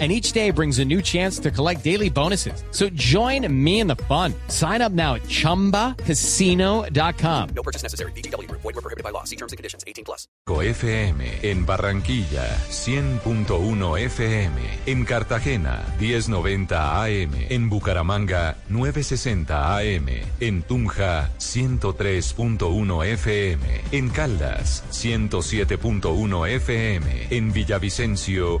And each day brings a new chance to collect daily bonuses. So join me in the fun. Sign up now at chumbacasino.com. No purchase necessary. BGW. Void were prohibited by law. See terms and conditions. 18 plus. FM en Barranquilla 100.1 FM en Cartagena 1090 AM en Bucaramanga 960 AM en Tunja 103.1 FM en Caldas 107.1 FM en Villavicencio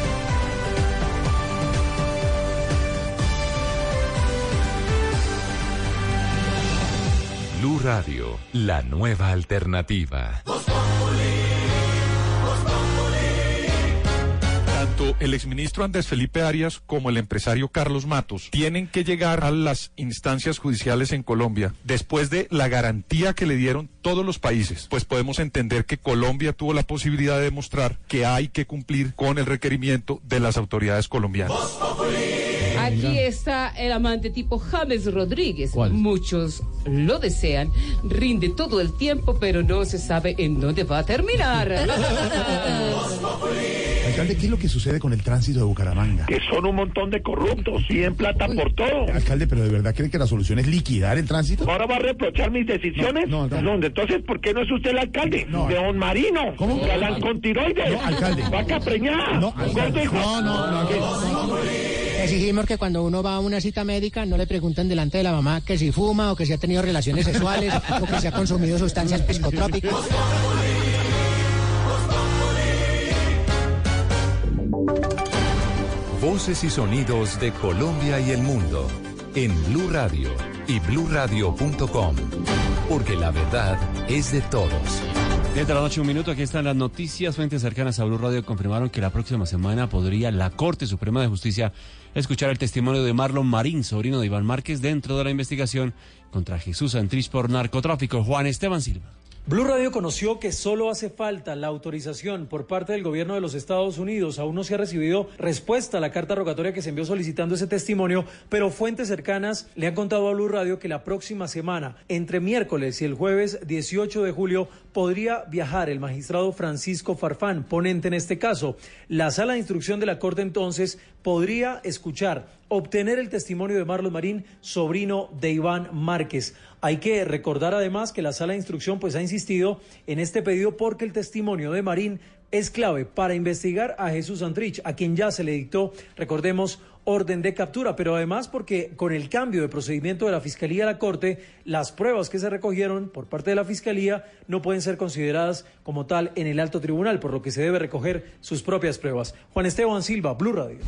Blue Radio, la nueva alternativa. Tanto el exministro Andrés Felipe Arias como el empresario Carlos Matos tienen que llegar a las instancias judiciales en Colombia después de la garantía que le dieron todos los países. Pues podemos entender que Colombia tuvo la posibilidad de demostrar que hay que cumplir con el requerimiento de las autoridades colombianas. Aquí está el amante tipo James Rodríguez. Muchos lo desean. Rinde todo el tiempo, pero no se sabe en dónde va a terminar. Alcalde, ¿qué es lo que sucede con el tránsito de Bucaramanga? que son un montón de corruptos y en plata por todo. Alcalde, pero ¿de verdad cree que la solución es liquidar el tránsito? Ahora va a reprochar mis decisiones. No, no, no. entonces, ¿por qué no es usted el alcalde? No. de Don Marino. ¿Cómo? Galán con tiroides. No, alcalde. Vaca preñada. No, alcalde. Gordo hijo- No, no, no, no. Exigimos que cuando uno va a una cita médica no le pregunten delante de la mamá que si fuma o que si ha tenido relaciones sexuales o que si ha consumido sustancias psicotrópicas. Voces y sonidos de Colombia y el mundo en Blue Radio y bluradio.com, porque la verdad es de todos. Desde de la noche, un minuto, aquí están las noticias. Fuentes cercanas a Blue Radio confirmaron que la próxima semana podría la Corte Suprema de Justicia escuchar el testimonio de Marlon Marín, sobrino de Iván Márquez, dentro de la investigación contra Jesús Santrich por narcotráfico. Juan Esteban Silva. Blue Radio conoció que solo hace falta la autorización por parte del gobierno de los Estados Unidos. Aún no se ha recibido respuesta a la carta rogatoria que se envió solicitando ese testimonio, pero fuentes cercanas le han contado a Blue Radio que la próxima semana, entre miércoles y el jueves 18 de julio, podría viajar el magistrado Francisco Farfán, ponente en este caso. La sala de instrucción de la Corte entonces podría escuchar, obtener el testimonio de Marlon Marín, sobrino de Iván Márquez. Hay que recordar además que la sala de instrucción pues ha insistido en este pedido porque el testimonio de Marín es clave para investigar a Jesús Santrich, a quien ya se le dictó, recordemos, orden de captura, pero además porque con el cambio de procedimiento de la Fiscalía a la Corte, las pruebas que se recogieron por parte de la Fiscalía no pueden ser consideradas como tal en el alto tribunal, por lo que se debe recoger sus propias pruebas. Juan Esteban Silva, Blue Radio.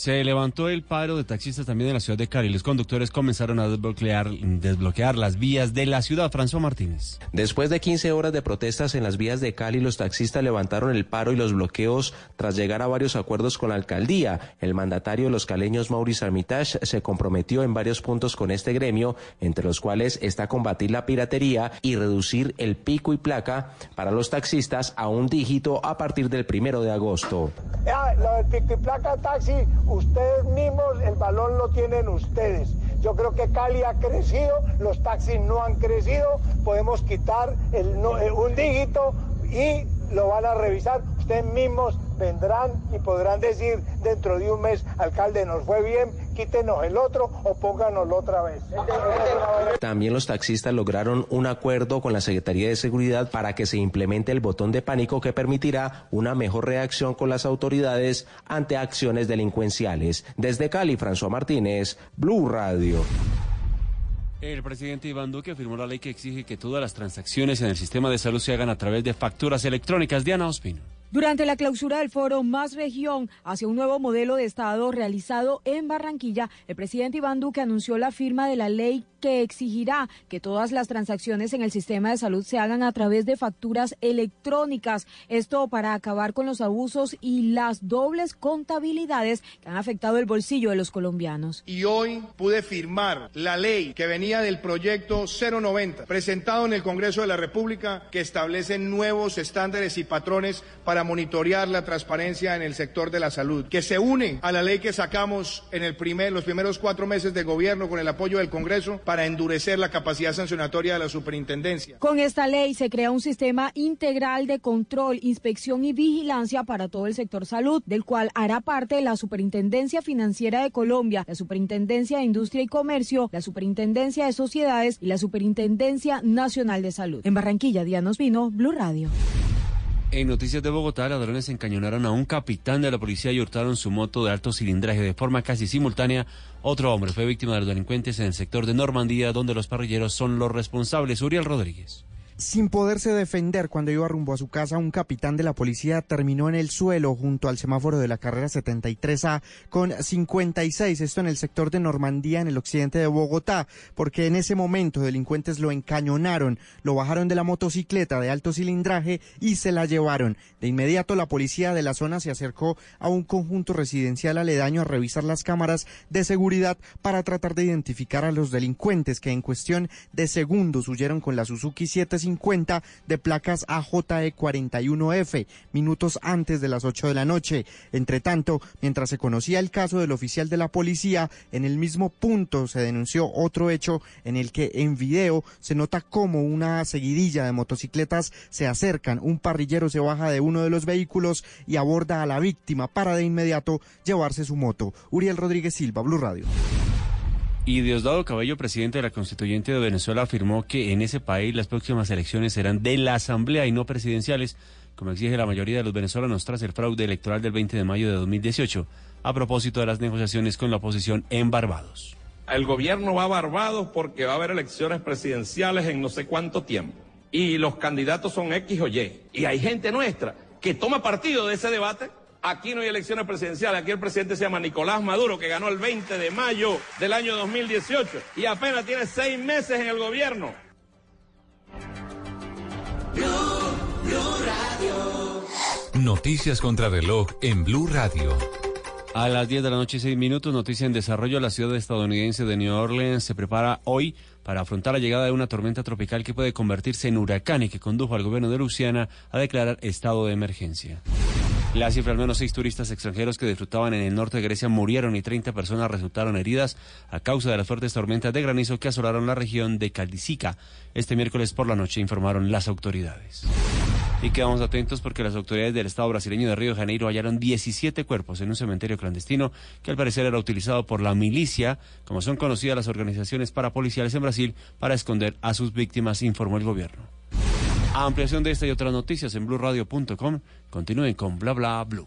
Se levantó el paro de taxistas también en la ciudad de Cali. Los conductores comenzaron a desbloquear, desbloquear las vías de la ciudad. François Martínez. Después de 15 horas de protestas en las vías de Cali, los taxistas levantaron el paro y los bloqueos tras llegar a varios acuerdos con la alcaldía. El mandatario de los caleños, Maurice Armitage, se comprometió en varios puntos con este gremio, entre los cuales está combatir la piratería y reducir el pico y placa para los taxistas a un dígito a partir del primero de agosto. Lo del pico y placa taxi, ustedes mismos, el balón lo tienen ustedes. Yo creo que Cali ha crecido, los taxis no han crecido, podemos quitar eh, un dígito y lo van a revisar. Ustedes mismos vendrán y podrán decir dentro de un mes, alcalde, nos fue bien, quítenos el otro o pónganoslo otra vez. También los taxistas lograron un acuerdo con la Secretaría de Seguridad para que se implemente el botón de pánico que permitirá una mejor reacción con las autoridades ante acciones delincuenciales. Desde Cali, François Martínez, Blue Radio. El presidente Iván Duque firmó la ley que exige que todas las transacciones en el sistema de salud se hagan a través de facturas electrónicas. Diana Ospino. Durante la clausura del foro Más Región hacia un nuevo modelo de Estado realizado en Barranquilla, el presidente Iván Duque anunció la firma de la ley que exigirá que todas las transacciones en el sistema de salud se hagan a través de facturas electrónicas. Esto para acabar con los abusos y las dobles contabilidades que han afectado el bolsillo de los colombianos. Y hoy pude firmar la ley que venía del proyecto 090, presentado en el Congreso de la República, que establece nuevos estándares y patrones para monitorear la transparencia en el sector de la salud, que se une a la ley que sacamos en el primer, los primeros cuatro meses de gobierno con el apoyo del Congreso para endurecer la capacidad sancionatoria de la superintendencia. Con esta ley se crea un sistema integral de control, inspección y vigilancia para todo el sector salud, del cual hará parte la Superintendencia Financiera de Colombia, la Superintendencia de Industria y Comercio, la Superintendencia de Sociedades y la Superintendencia Nacional de Salud. En Barranquilla, Diana Vino, Blue Radio. En noticias de Bogotá, ladrones encañonaron a un capitán de la policía y hurtaron su moto de alto cilindraje de forma casi simultánea. Otro hombre fue víctima de los delincuentes en el sector de Normandía, donde los parrilleros son los responsables. Uriel Rodríguez. Sin poderse defender cuando iba rumbo a su casa, un capitán de la policía terminó en el suelo junto al semáforo de la carrera 73A con 56, esto en el sector de Normandía, en el occidente de Bogotá, porque en ese momento delincuentes lo encañonaron, lo bajaron de la motocicleta de alto cilindraje y se la llevaron. De inmediato la policía de la zona se acercó a un conjunto residencial aledaño a revisar las cámaras de seguridad para tratar de identificar a los delincuentes que en cuestión de segundos huyeron con la Suzuki 75 de placas AJE41F, minutos antes de las 8 de la noche. Entre tanto, mientras se conocía el caso del oficial de la policía, en el mismo punto se denunció otro hecho en el que en video se nota como una seguidilla de motocicletas se acercan, un parrillero se baja de uno de los vehículos y aborda a la víctima para de inmediato llevarse su moto. Uriel Rodríguez Silva, Blue Radio. Y Diosdado Cabello, presidente de la Constituyente de Venezuela, afirmó que en ese país las próximas elecciones serán de la Asamblea y no presidenciales, como exige la mayoría de los venezolanos tras el fraude electoral del 20 de mayo de 2018, a propósito de las negociaciones con la oposición en Barbados. El gobierno va a Barbados porque va a haber elecciones presidenciales en no sé cuánto tiempo. Y los candidatos son X o Y. Y hay gente nuestra que toma partido de ese debate Aquí no hay elecciones presidenciales, aquí el presidente se llama Nicolás Maduro, que ganó el 20 de mayo del año 2018 y apenas tiene seis meses en el gobierno. Noticias contra reloj en Blue Radio. A las 10 de la noche y 6 minutos, noticia en desarrollo. La ciudad estadounidense de New Orleans se prepara hoy para afrontar la llegada de una tormenta tropical que puede convertirse en huracán y que condujo al gobierno de Luisiana a declarar estado de emergencia. La cifra, al menos seis turistas extranjeros que disfrutaban en el norte de Grecia murieron y 30 personas resultaron heridas a causa de las fuertes tormentas de granizo que asolaron la región de Caldicica. Este miércoles por la noche informaron las autoridades. Y quedamos atentos porque las autoridades del Estado brasileño de Río de Janeiro hallaron 17 cuerpos en un cementerio clandestino que al parecer era utilizado por la milicia, como son conocidas las organizaciones parapoliciales en Brasil, para esconder a sus víctimas, informó el gobierno. Ampliación de esta y otras noticias en blurradio.com. Continúen con bla bla blue.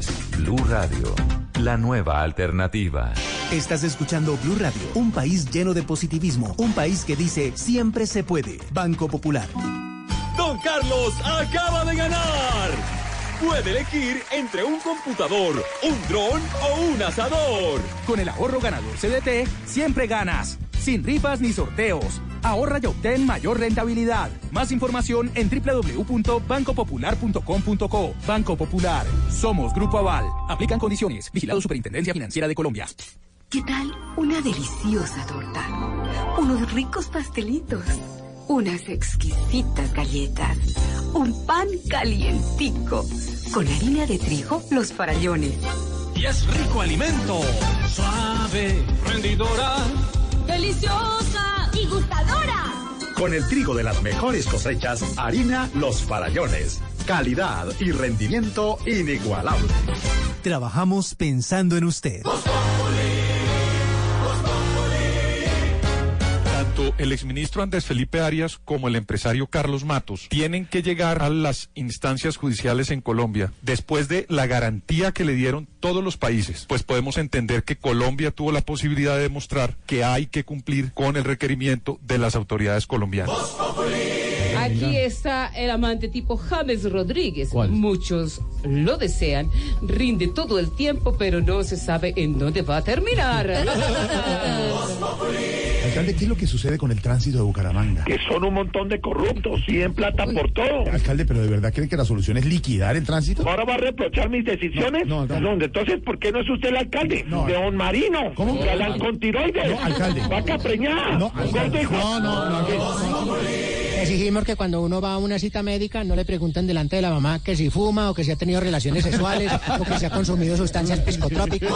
Blue Radio, la nueva alternativa. Estás escuchando Blue Radio, un país lleno de positivismo, un país que dice siempre se puede. Banco Popular. Don Carlos acaba de ganar. Puede elegir entre un computador, un dron o un asador. Con el ahorro ganador CDT, siempre ganas. Sin rifas ni sorteos. Ahorra y obtén mayor rentabilidad. Más información en www.bancopopular.com.co. Banco Popular. Somos Grupo Aval. Aplican condiciones. Vigilado Superintendencia Financiera de Colombia. ¿Qué tal una deliciosa torta? Unos ricos pastelitos. Unas exquisitas galletas. Un pan calientico. Con harina de trigo, los farallones. Y es rico alimento. Suave, rendidora. Deliciosa y gustadora. Con el trigo de las mejores cosechas, harina Los Farallones. calidad y rendimiento inigualable. Trabajamos pensando en usted. El exministro Andrés Felipe Arias como el empresario Carlos Matos tienen que llegar a las instancias judiciales en Colombia después de la garantía que le dieron todos los países. Pues podemos entender que Colombia tuvo la posibilidad de demostrar que hay que cumplir con el requerimiento de las autoridades colombianas. Aquí está el amante tipo James Rodríguez. Muchos lo desean. Rinde todo el tiempo, pero no se sabe en dónde va a terminar. Alcalde, ¿qué es lo que sucede con el tránsito de Bucaramanga? Que son un montón de corruptos, y en plata por todo. Alcalde, pero ¿de verdad cree que la solución es liquidar el tránsito? ¿Ahora va a reprochar mis decisiones? No, no. Entonces, ¿por qué no es usted el alcalde? No, de Don Marino. ¿Cómo? Galán con tiroides. No, alcalde. Vaca preñada. No, alcalde. Gordo hijo- No, no, no, Exigimos que cuando uno va a una cita médica no le pregunten delante de la mamá que si fuma o que si ha tenido relaciones sexuales o que si ha consumido sustancias psicotrópicas.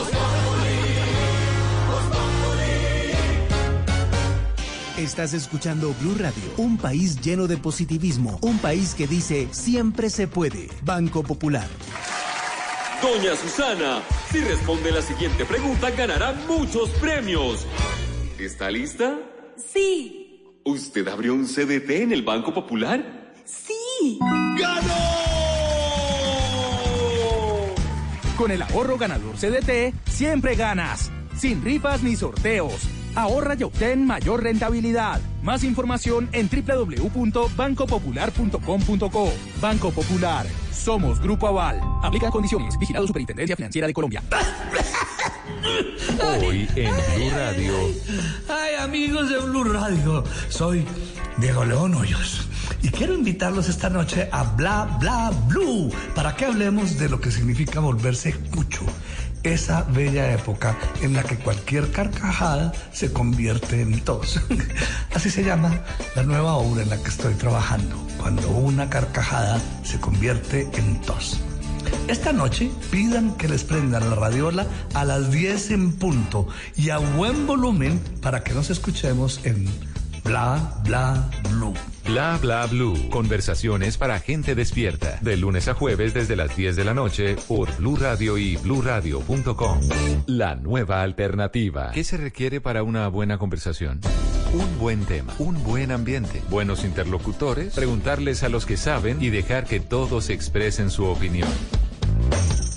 Estás escuchando Blue Radio, un país lleno de positivismo, un país que dice siempre se puede. Banco Popular. Doña Susana, si responde la siguiente pregunta, ganará muchos premios. ¿Está lista? Sí, ¿Usted abrió un CDT en el Banco Popular? sí. Con el ahorro ganador CDT, siempre ganas. Sin rifas ni sorteos. Ahorra y obtén mayor rentabilidad. Más información en www.bancopopular.com.co. Banco Popular. Somos Grupo Aval. Aplica condiciones. Vigilado Superintendencia Financiera de Colombia. Hoy en Blue Radio. Ay, amigos de Blue Radio, soy Diego León Hoyos y quiero invitarlos esta noche a Bla Bla Blue para que hablemos de lo que significa volverse cucho. Esa bella época en la que cualquier carcajada se convierte en tos. Así se llama la nueva obra en la que estoy trabajando, cuando una carcajada se convierte en tos. Esta noche pidan que les prendan la radiola a las 10 en punto y a buen volumen para que nos escuchemos en Bla Bla Blue. Bla bla blue. Conversaciones para gente despierta. De lunes a jueves desde las 10 de la noche por Blue Radio y bluradio.com. La nueva alternativa. ¿Qué se requiere para una buena conversación? Un buen tema, un buen ambiente, buenos interlocutores, preguntarles a los que saben y dejar que todos expresen su opinión.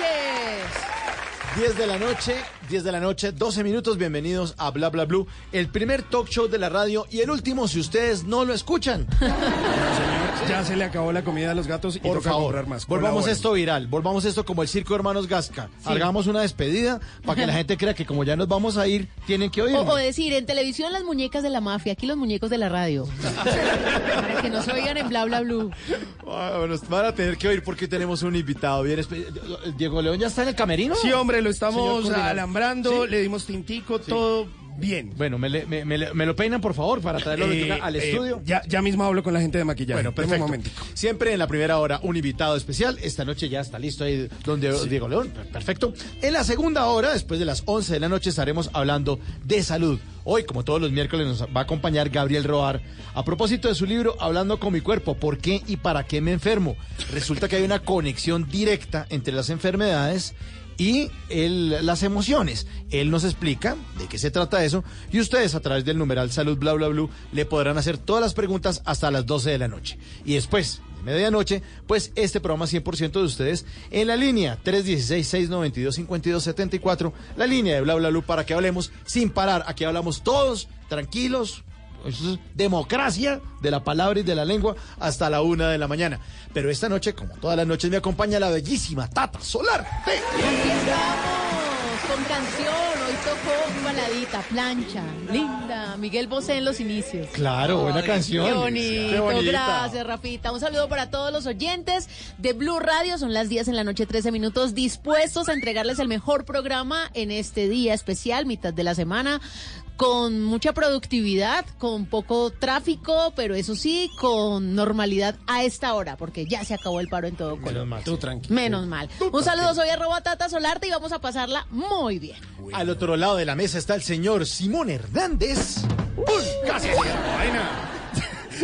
noches. 10 de la noche, 10 de la noche, 12 minutos. Bienvenidos a Bla Bla Blue, el primer talk show de la radio y el último si ustedes no lo escuchan. Ya se le acabó la comida a los gatos y Por toca favor, comprar más. volvamos Colaboren. esto viral, volvamos esto como el circo de hermanos Gasca. Sí. Hagamos una despedida para que la gente crea que como ya nos vamos a ir, tienen que O, oírnos. o decir, en televisión las muñecas de la mafia, aquí los muñecos de la radio. Para que nos oigan en bla bla blue. Ah, bueno, van a tener que oír porque tenemos un invitado bien espe- Diego León ya está en el camerino. Sí, hombre, lo estamos alambrando, Sí. le dimos tintico, todo bien. Bueno, me, me- me le- me lo peinan por favor para traerlo Eh, al eh, estudio. ya, ya mismo hablo con la gente de maquillaje. Bueno, perfecto. Un. Siempre en la primera hora un invitado especial. Esta noche ya está listo ahí donde Diego León. Per- Perfecto. En la segunda hora, después de las 11 de la noche, estaremos hablando de salud. Hoy, como todos los miércoles, nos va a acompañar Gabriel Roar a propósito de su libro Hablando con mi cuerpo, ¿por qué y para qué me enfermo? Resulta que hay una conexión directa entre las enfermedades y el- las emociones. Él nos explica de qué se trata eso y ustedes a través del numeral salud bla bla bla le podrán hacer todas las preguntas hasta las 12 de la noche. Y después de medianoche, pues este programa 100% de ustedes en la línea 316-692-5274, la línea de bla bla para que hablemos sin parar. Aquí hablamos todos tranquilos. Eso es democracia de la palabra y de la lengua hasta la una de la mañana. Pero esta noche, como todas las noches, me acompaña la bellísima Tata Solar. ¡Ve! Aquí estamos. con canción. Hoy tocó baladita, plancha, linda. Miguel Bosé en los inicios. Claro, buena canción. Qué bonito, Qué gracias Rafita. Un saludo para todos los oyentes de Blue Radio. Son las 10 en la noche, 13 minutos, dispuestos a entregarles el mejor programa en este día especial, mitad de la semana. Con mucha productividad, con poco tráfico, pero eso sí, con normalidad a esta hora, porque ya se acabó el paro en todo Colombia. Tú tranquilo. Menos mal. Un saludo, soy arroba Tata Solarte y vamos a pasarla muy bien. Al otro lado de la mesa está el señor Simón Hernández. Casi vaina.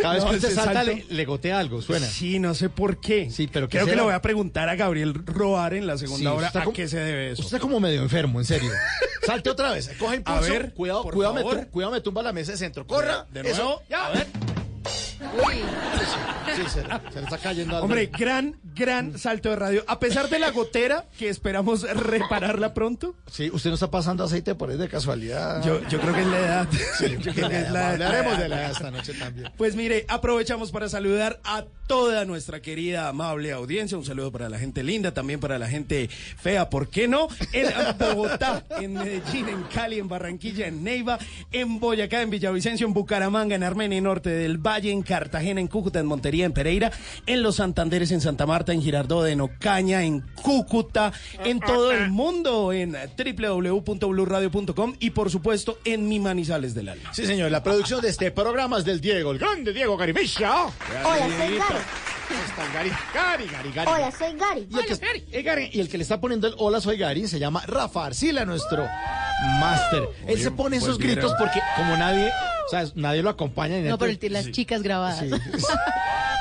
Cada vez No, que ese salta le, le gotea algo, suena. Sí, no sé por qué. Sí, pero ¿qué Creo que le voy a preguntar a Gabriel Roar en la segunda Sí, hora a como- qué se debe eso. Usted está como medio enfermo, en serio. Salte otra vez, coge impulso. A ver, cuidado, cuidado, me, cuidado, me tumba la mesa de centro. Corra. De eso, nuevo, ya. a ver. Sí, se, se le está cayendo algo. Hombre, gran, gran salto de radio. A pesar de la gotera, que esperamos repararla pronto. Sí, usted no está pasando aceite por ahí de casualidad. Yo, yo creo que es la edad. Sí, Yo creo que es la- Hablaremos de la edad esta noche también. Pues mire, aprovechamos para saludar a toda nuestra querida, amable audiencia. Un saludo para la gente linda, también para la gente fea, ¿por qué no? En Bogotá, en Medellín, en Cali, en Barranquilla, en Neiva, en Boyacá, en Villavicencio, en Bucaramanga, en Armenia, en Norte del Valle, en Cartagena, en Cúcuta, en Montería, en Pereira, en Los Santanderes, en Santa Marta, en Girardot, en Ocaña, en Cúcuta, en todo el mundo, en www.bluradio.com y por supuesto en mi Manizales del Alma. Sí, señor, la producción de este programa es del Diego, el grande Diego Garimilla. Hola, soy. Está el Gary, Gary, Gary, Gary. Hola, soy Gary. Y el, que, eh, Gary, y el que le está poniendo el hola soy Gary se llama Rafa Arcila, nuestro máster. Él se pone esos gritos porque como nadie, o sea, nadie lo acompaña. ni No, pero el- las chicas grabadas.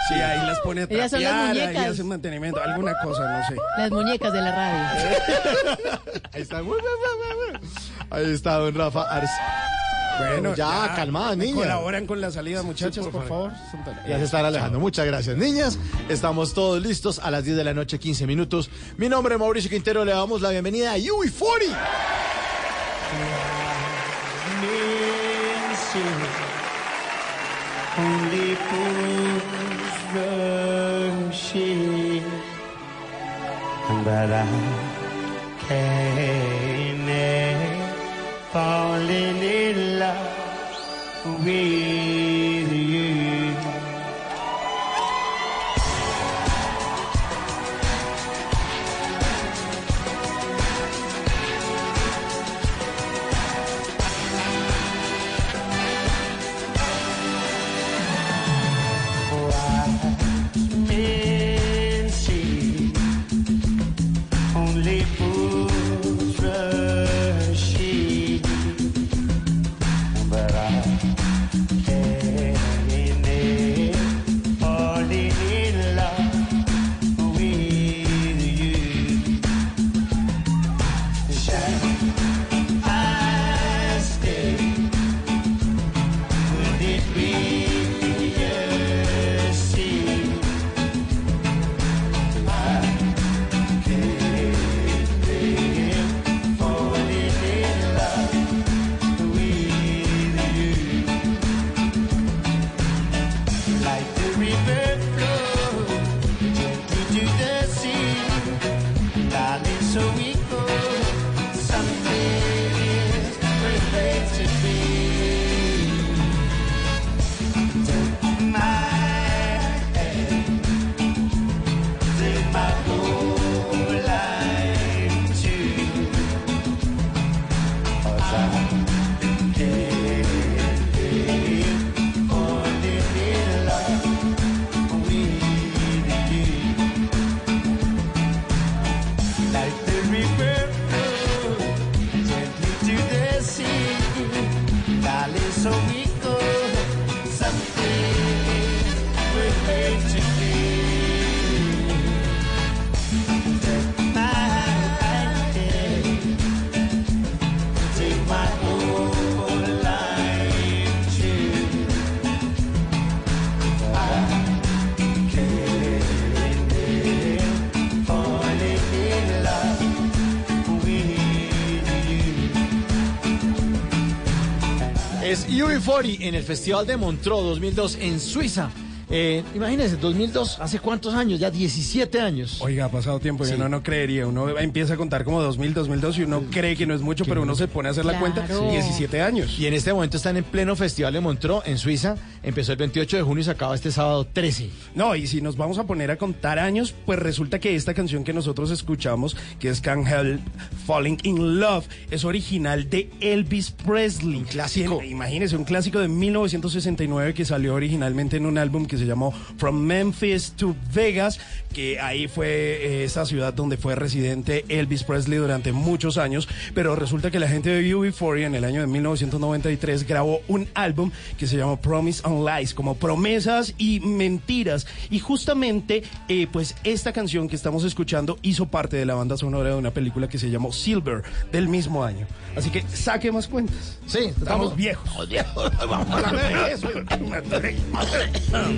Sí, ahí las pone a Ellas son las trapear, ahí muñecas. hacen mantenimiento, alguna cosa, no sé. Las muñecas de la radio. Ahí está. Ahí está don Rafa Arcila. Bueno, ya, calmada, niña. Colaboran con la salida, muchachas, Sí, por, por favor. Ya se están alejando. Muchas gracias, niñas. Estamos todos listos a las 10 de la noche, 15 minutos. Mi nombre es Mauricio Quintero. Le damos la bienvenida a UI40. Only fools rushing, but I can't love Es UI40 en el Festival de Montreux 2002 en Suiza. Eh, imagínense, 2002, ¿hace cuántos años? Ya 17 años. Oiga, ha pasado tiempo y Sí. uno no creería. Uno empieza a contar como 2000, 2002 y uno cree que no es mucho, pero uno se pone a hacer la cuenta. Claro. 17 años. Y en este momento están en pleno festival de Montreux, en Suiza. Empezó el 28 de junio y se acaba este sábado 13. No, y si nos vamos a poner a contar años, pues resulta que esta canción que nosotros escuchamos, que es Can't Help Falling in Love, es original de Elvis Presley. Un clásico. imagínese, un clásico de 1969 que salió originalmente en un álbum que se llamó From Memphis to Vegas, que ahí fue eh, esa ciudad donde fue residente Elvis Presley durante muchos años, pero resulta que la gente de UB40 en el año de 1993 grabó un álbum que se llamó Promise and Lies, como promesas y mentiras. Y justamente, eh, pues esta canción que estamos escuchando hizo parte de la banda sonora de una película que se llamó Silver del mismo año. Así que saque más cuentas. Sí, estamos viejos. Vamos a hablar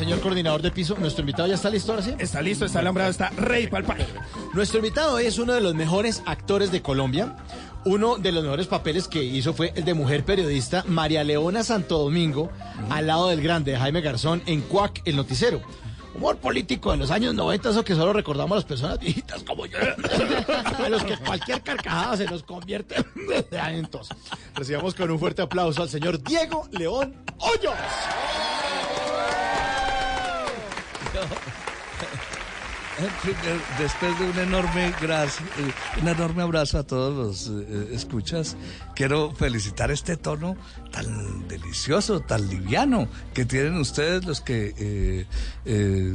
Señor coordinador de piso, nuestro invitado ya está listo ahora sí. Está listo, está alambrado, está rey palpa. Nuestro invitado es uno de los mejores actores de Colombia. Uno de los mejores papeles que hizo fue el de mujer periodista María Leona Santo Domingo, al lado del grande Jaime Garzón en Cuac, el noticiero. Humor político de los años 90, eso que solo recordamos a las personas viejitas como yo, a los que cualquier carcajada se nos convierte en tos. Recibamos con un fuerte aplauso al señor Diego León Hoyos. Primer- Después de un enorme gracias, un enorme abrazo a todos los eh, escuchas, quiero felicitar este tono tan delicioso, tan liviano que tienen ustedes los que eh, eh,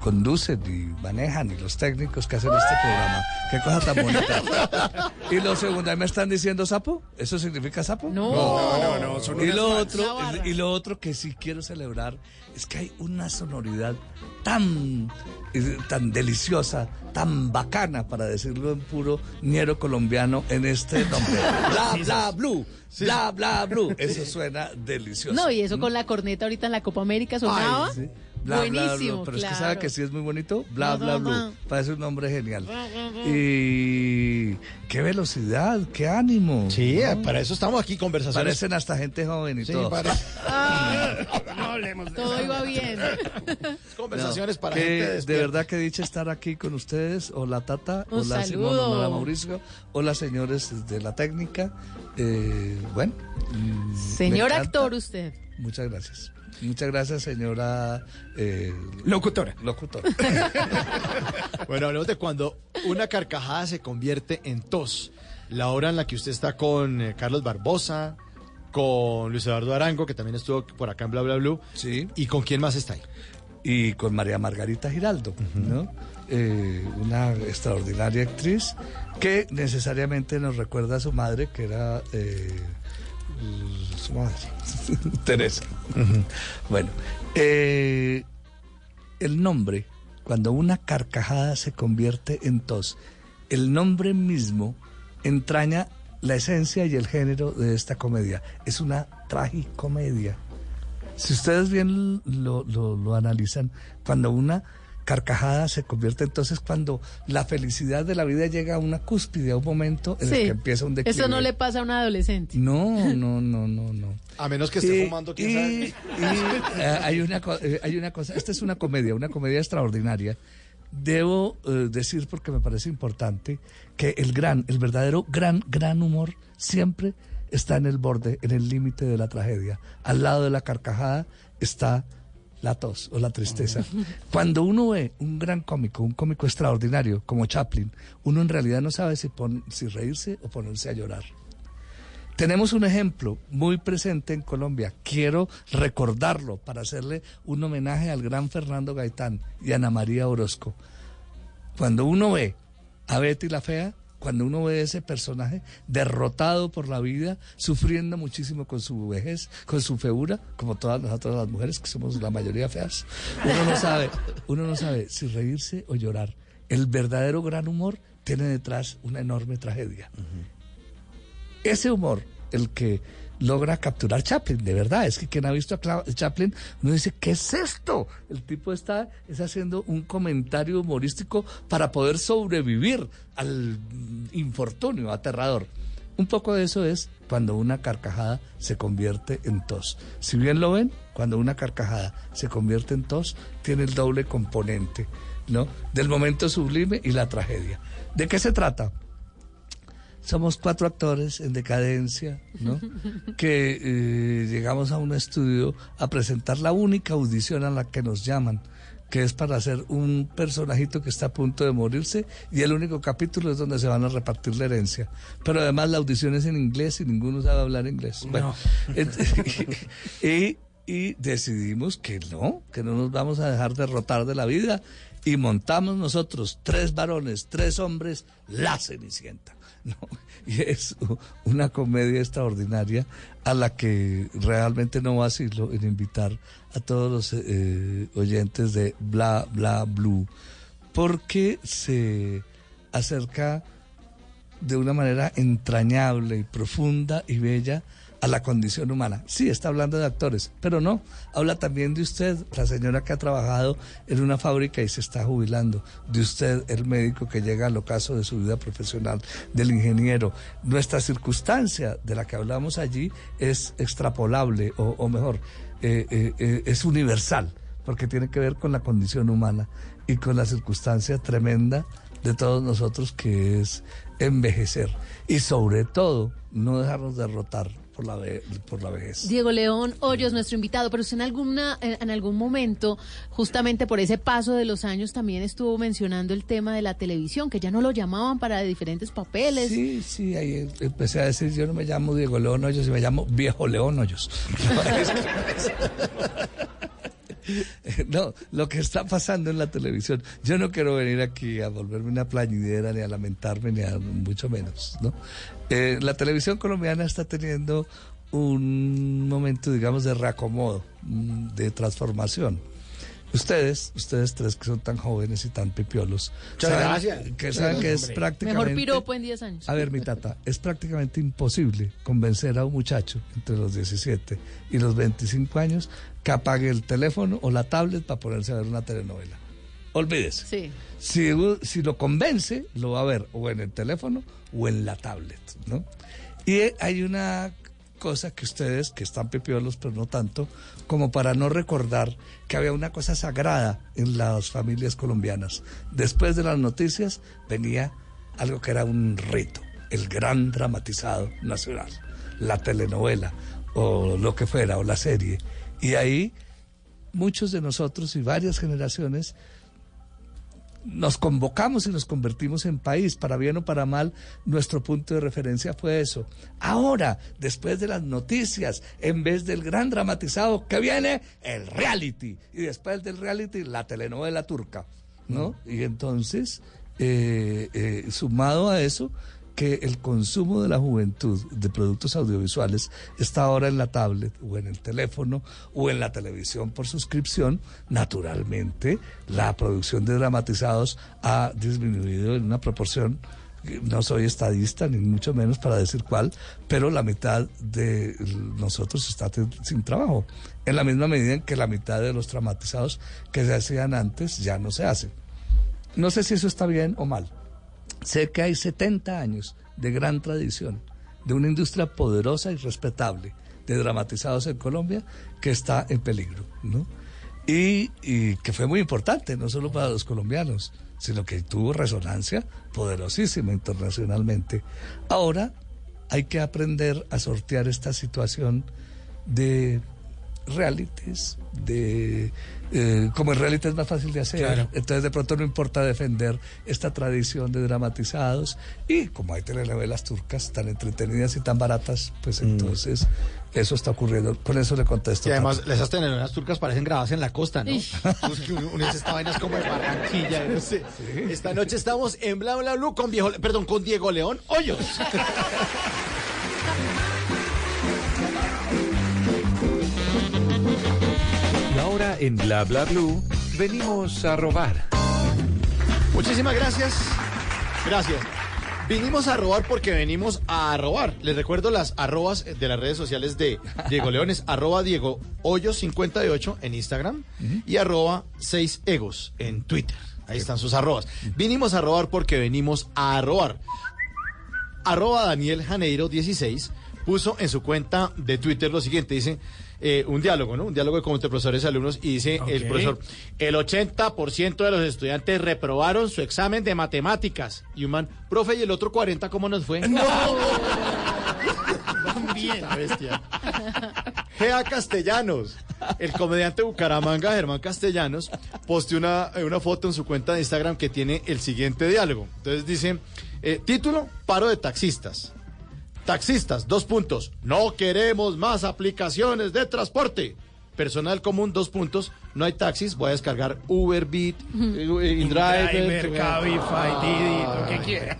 conducen y manejan y los técnicos que hacen este programa. Qué cosa tan bonita. Y lo segundo, ¿ahí me están diciendo sapo? ¿Eso significa sapo? No. No, no, no, son Y lo otro, y lo otro que sí quiero celebrar es que hay una sonoridad tan, eh, tan deliciosa, tan bacana, para decirlo en puro ñero colombiano, en este nombre. Bla, bla, blue. Bla, bla, blue. Eso suena delicioso. No, y eso con la corneta ahorita en la Copa América sonaba. Ay, sí. Bla, bla, bla. Pero es que sabe que sí es muy bonito. Bla, Bla, bla. Parece un nombre genial. Y qué velocidad, qué ánimo. Sí, para eso estamos aquí, conversaciones. Parecen hasta gente joven y Sí, todo. parece- No hablemos de Todo iba bien. Conversaciones No, para que gente De verdad que dicha estar aquí con ustedes. Hola Tata, Un hola Simón, hola Mauricio, hola señores de la técnica. Eh, bueno. Señor actor usted. Muchas gracias. Muchas gracias, señora eh, locutora. Locutora. Bueno, hablemos de cuando una carcajada se convierte en tos. La hora en la que usted está con eh, Carlos Barbosa, con Luis Eduardo Arango, que también estuvo por acá en Bla Bla Blue. Sí. ¿Y con quién más está ahí? y con María Margarita Giraldo, ¿no? Eh, una extraordinaria actriz que necesariamente nos recuerda a su madre, que era eh, Teresa. Bueno, eh, el nombre, cuando una carcajada se convierte en tos, el nombre mismo entraña la esencia y el género de esta comedia. Es una tragicomedia. Si ustedes bien lo, lo- lo analizan, cuando una carcajada se convierte entonces cuando la felicidad de la vida llega a una cúspide, a un momento en el que empieza un declive. Eso no le pasa a un adolescente. No, no, no, no, no. A menos que esté Y- fumando, quién y- sabe. y, eh, hay, una, eh, hay una cosa, esta es una comedia, una comedia extraordinaria. Debo eh, decir, porque me parece importante, que el gran, el verdadero gran, gran humor siempre está en el borde, en el límite de la tragedia. Al lado de la carcajada está la tos o la tristeza. Cuando uno ve un gran cómico, un cómico extraordinario como Chaplin, uno en realidad no sabe si, pon- si reírse o ponerse a llorar. Tenemos un ejemplo muy presente en Colombia. Quiero recordarlo para hacerle un homenaje al gran Fernando Gaitán y Ana María Orozco. Cuando uno ve a Betty la Fea, cuando uno ve ese personaje derrotado por la vida, sufriendo muchísimo con su vejez, con su feura, como todas nosotras las mujeres que somos la mayoría feas. Uno no sabe, uno no sabe si reírse o llorar. El verdadero gran humor tiene detrás una enorme tragedia. Ese humor, el que logra capturar Chaplin, de verdad, es que quien ha visto a Chaplin no dice, ¿qué es esto? El tipo está es haciendo un comentario humorístico para poder sobrevivir al infortunio aterrador. Un poco de eso es cuando una carcajada se convierte en tos. Si bien lo ven, cuando una carcajada se convierte en tos, tiene el doble componente, ¿no? Del momento sublime y la tragedia. ¿De qué se trata? Somos cuatro actores en decadencia, ¿no? que eh, llegamos a un estudio a presentar la única audición a la que nos llaman, que es para hacer un personajito que está a punto de morirse y el único capítulo es donde se van a repartir la herencia. Pero además la audición es en inglés y ninguno sabe hablar inglés. Bueno, y, y decidimos que no, que no nos vamos a dejar derrotar de la vida y montamos nosotros, tres varones, tres hombres, la Cenicienta. Y es una comedia extraordinaria a la que realmente no vacilo en invitar a todos los eh, oyentes de Bla Bla Blue, porque se acerca de una manera entrañable y profunda y bella a la condición humana. Sí, está hablando de actores, pero no, habla también de usted, la señora que ha trabajado en una fábrica y se está jubilando, de usted, el médico que llega al ocaso de su vida profesional, del ingeniero. Nuestra circunstancia de la que hablamos allí es extrapolable, o, o mejor, eh, eh, eh, es universal, porque tiene que ver con la condición humana y con la circunstancia tremenda de todos nosotros que es envejecer y sobre todo no dejarnos derrotar por la, ve- por la vejez. Diego León Hoyos, nuestro invitado, pero usted en alguna en, en algún momento, justamente por ese paso de los años, también estuvo mencionando el tema de la televisión, que ya no lo llamaban para diferentes papeles. Sí, sí, ahí empecé a decir, yo no me llamo Diego León Hoyos, y me llamo Viejo León Hoyos. No, lo que está pasando en la televisión, yo no quiero venir aquí a volverme una plañidera, ni a lamentarme, ni a mucho menos, ¿no? Eh, la televisión colombiana está teniendo un momento, digamos, de reacomodo, mm, de transformación. Ustedes, ustedes tres que son tan jóvenes y tan pipiolos, Muchas saben gracias. que saben que es Hombre. prácticamente... Mejor piropo en 10 años. A ver, mi tata, es prácticamente imposible convencer a un muchacho entre los 17 y los 25 años que apague el teléfono o la tablet para ponerse a ver una telenovela. Olvídese. Sí. Si, si lo convence, lo va a ver o en el teléfono o en la tablet, ¿no? Y hay una cosa que ustedes, que están pipiolos, pero no tanto, como para no recordar que había una cosa sagrada en las familias colombianas. Después de las noticias venía algo que era un rito, el gran dramatizado nacional, la telenovela o lo que fuera, o la serie. Y ahí muchos de nosotros y varias generaciones nos convocamos y nos convertimos en país, para bien o para mal, nuestro punto de referencia fue eso. Ahora, después de las noticias, en vez del gran dramatizado que viene, el reality. Y después del reality, la telenovela turca, ¿no? Y entonces, eh, eh, sumado a eso, que el consumo de la juventud de productos audiovisuales está ahora en la tablet o en el teléfono o en la televisión por suscripción, naturalmente la producción de dramatizados ha disminuido en una proporción no soy estadista ni mucho menos para decir cuál, pero la mitad de nosotros está sin trabajo, en la misma medida en que la mitad de los dramatizados que se hacían antes ya no se hacen. No sé si eso está bien o mal. Sé que hay 70 años de gran tradición, de una industria poderosa y respetable de dramatizados en Colombia que está en peligro, ¿no? Y, y que fue muy importante, no solo para los colombianos, sino que tuvo resonancia poderosísima internacionalmente. Ahora hay que aprender a sortear esta situación de realities, de eh, como el reality es más fácil de hacer, Claro. entonces de pronto no importa defender esta tradición de dramatizados y como hay telenovelas turcas tan entretenidas y tan baratas, pues entonces eso está ocurriendo. Con eso le contesto. Y además, esas telenovelas turcas parecen grabadas en la costa, ¿no? Pues uno, esta vaina es como de Barranquilla, no sé. Esta noche estamos en Bla Bla Blue con viejo, perdón, con Diego León Hoyos. ahora en Bla Bla Blue venimos a robar. Muchísimas gracias. Gracias. Vinimos a robar porque venimos a robar. Les recuerdo las arrobas de las redes sociales de Diego Leones, arroba Diego Hoyos 58 en Instagram y arroba 6 egos en Twitter. Ahí están sus arrobas. Vinimos a robar porque venimos a robar. Arroba Daniel Janeiro 16 puso en su cuenta de Twitter lo siguiente, dice eh, un diálogo, ¿no? Un diálogo como entre profesores y alumnos y dice el profesor, el 80% de los estudiantes reprobaron su examen de matemáticas. Y un man, profe, ¿y el otro 40 cómo nos fue? No. Bien. bestia. Gea Castellanos, el comediante Bucaramanga Germán Castellanos, posteó una, eh, una foto en su cuenta de Instagram que tiene el siguiente diálogo. Entonces dice, eh, título, paro de taxistas. Taxistas, dos puntos. No queremos más aplicaciones de transporte. Personal común, dos puntos. No hay taxis. Voy a descargar Uber, Beat, eh, InDrive. Driver, Cabify, Didi, lo que quiera.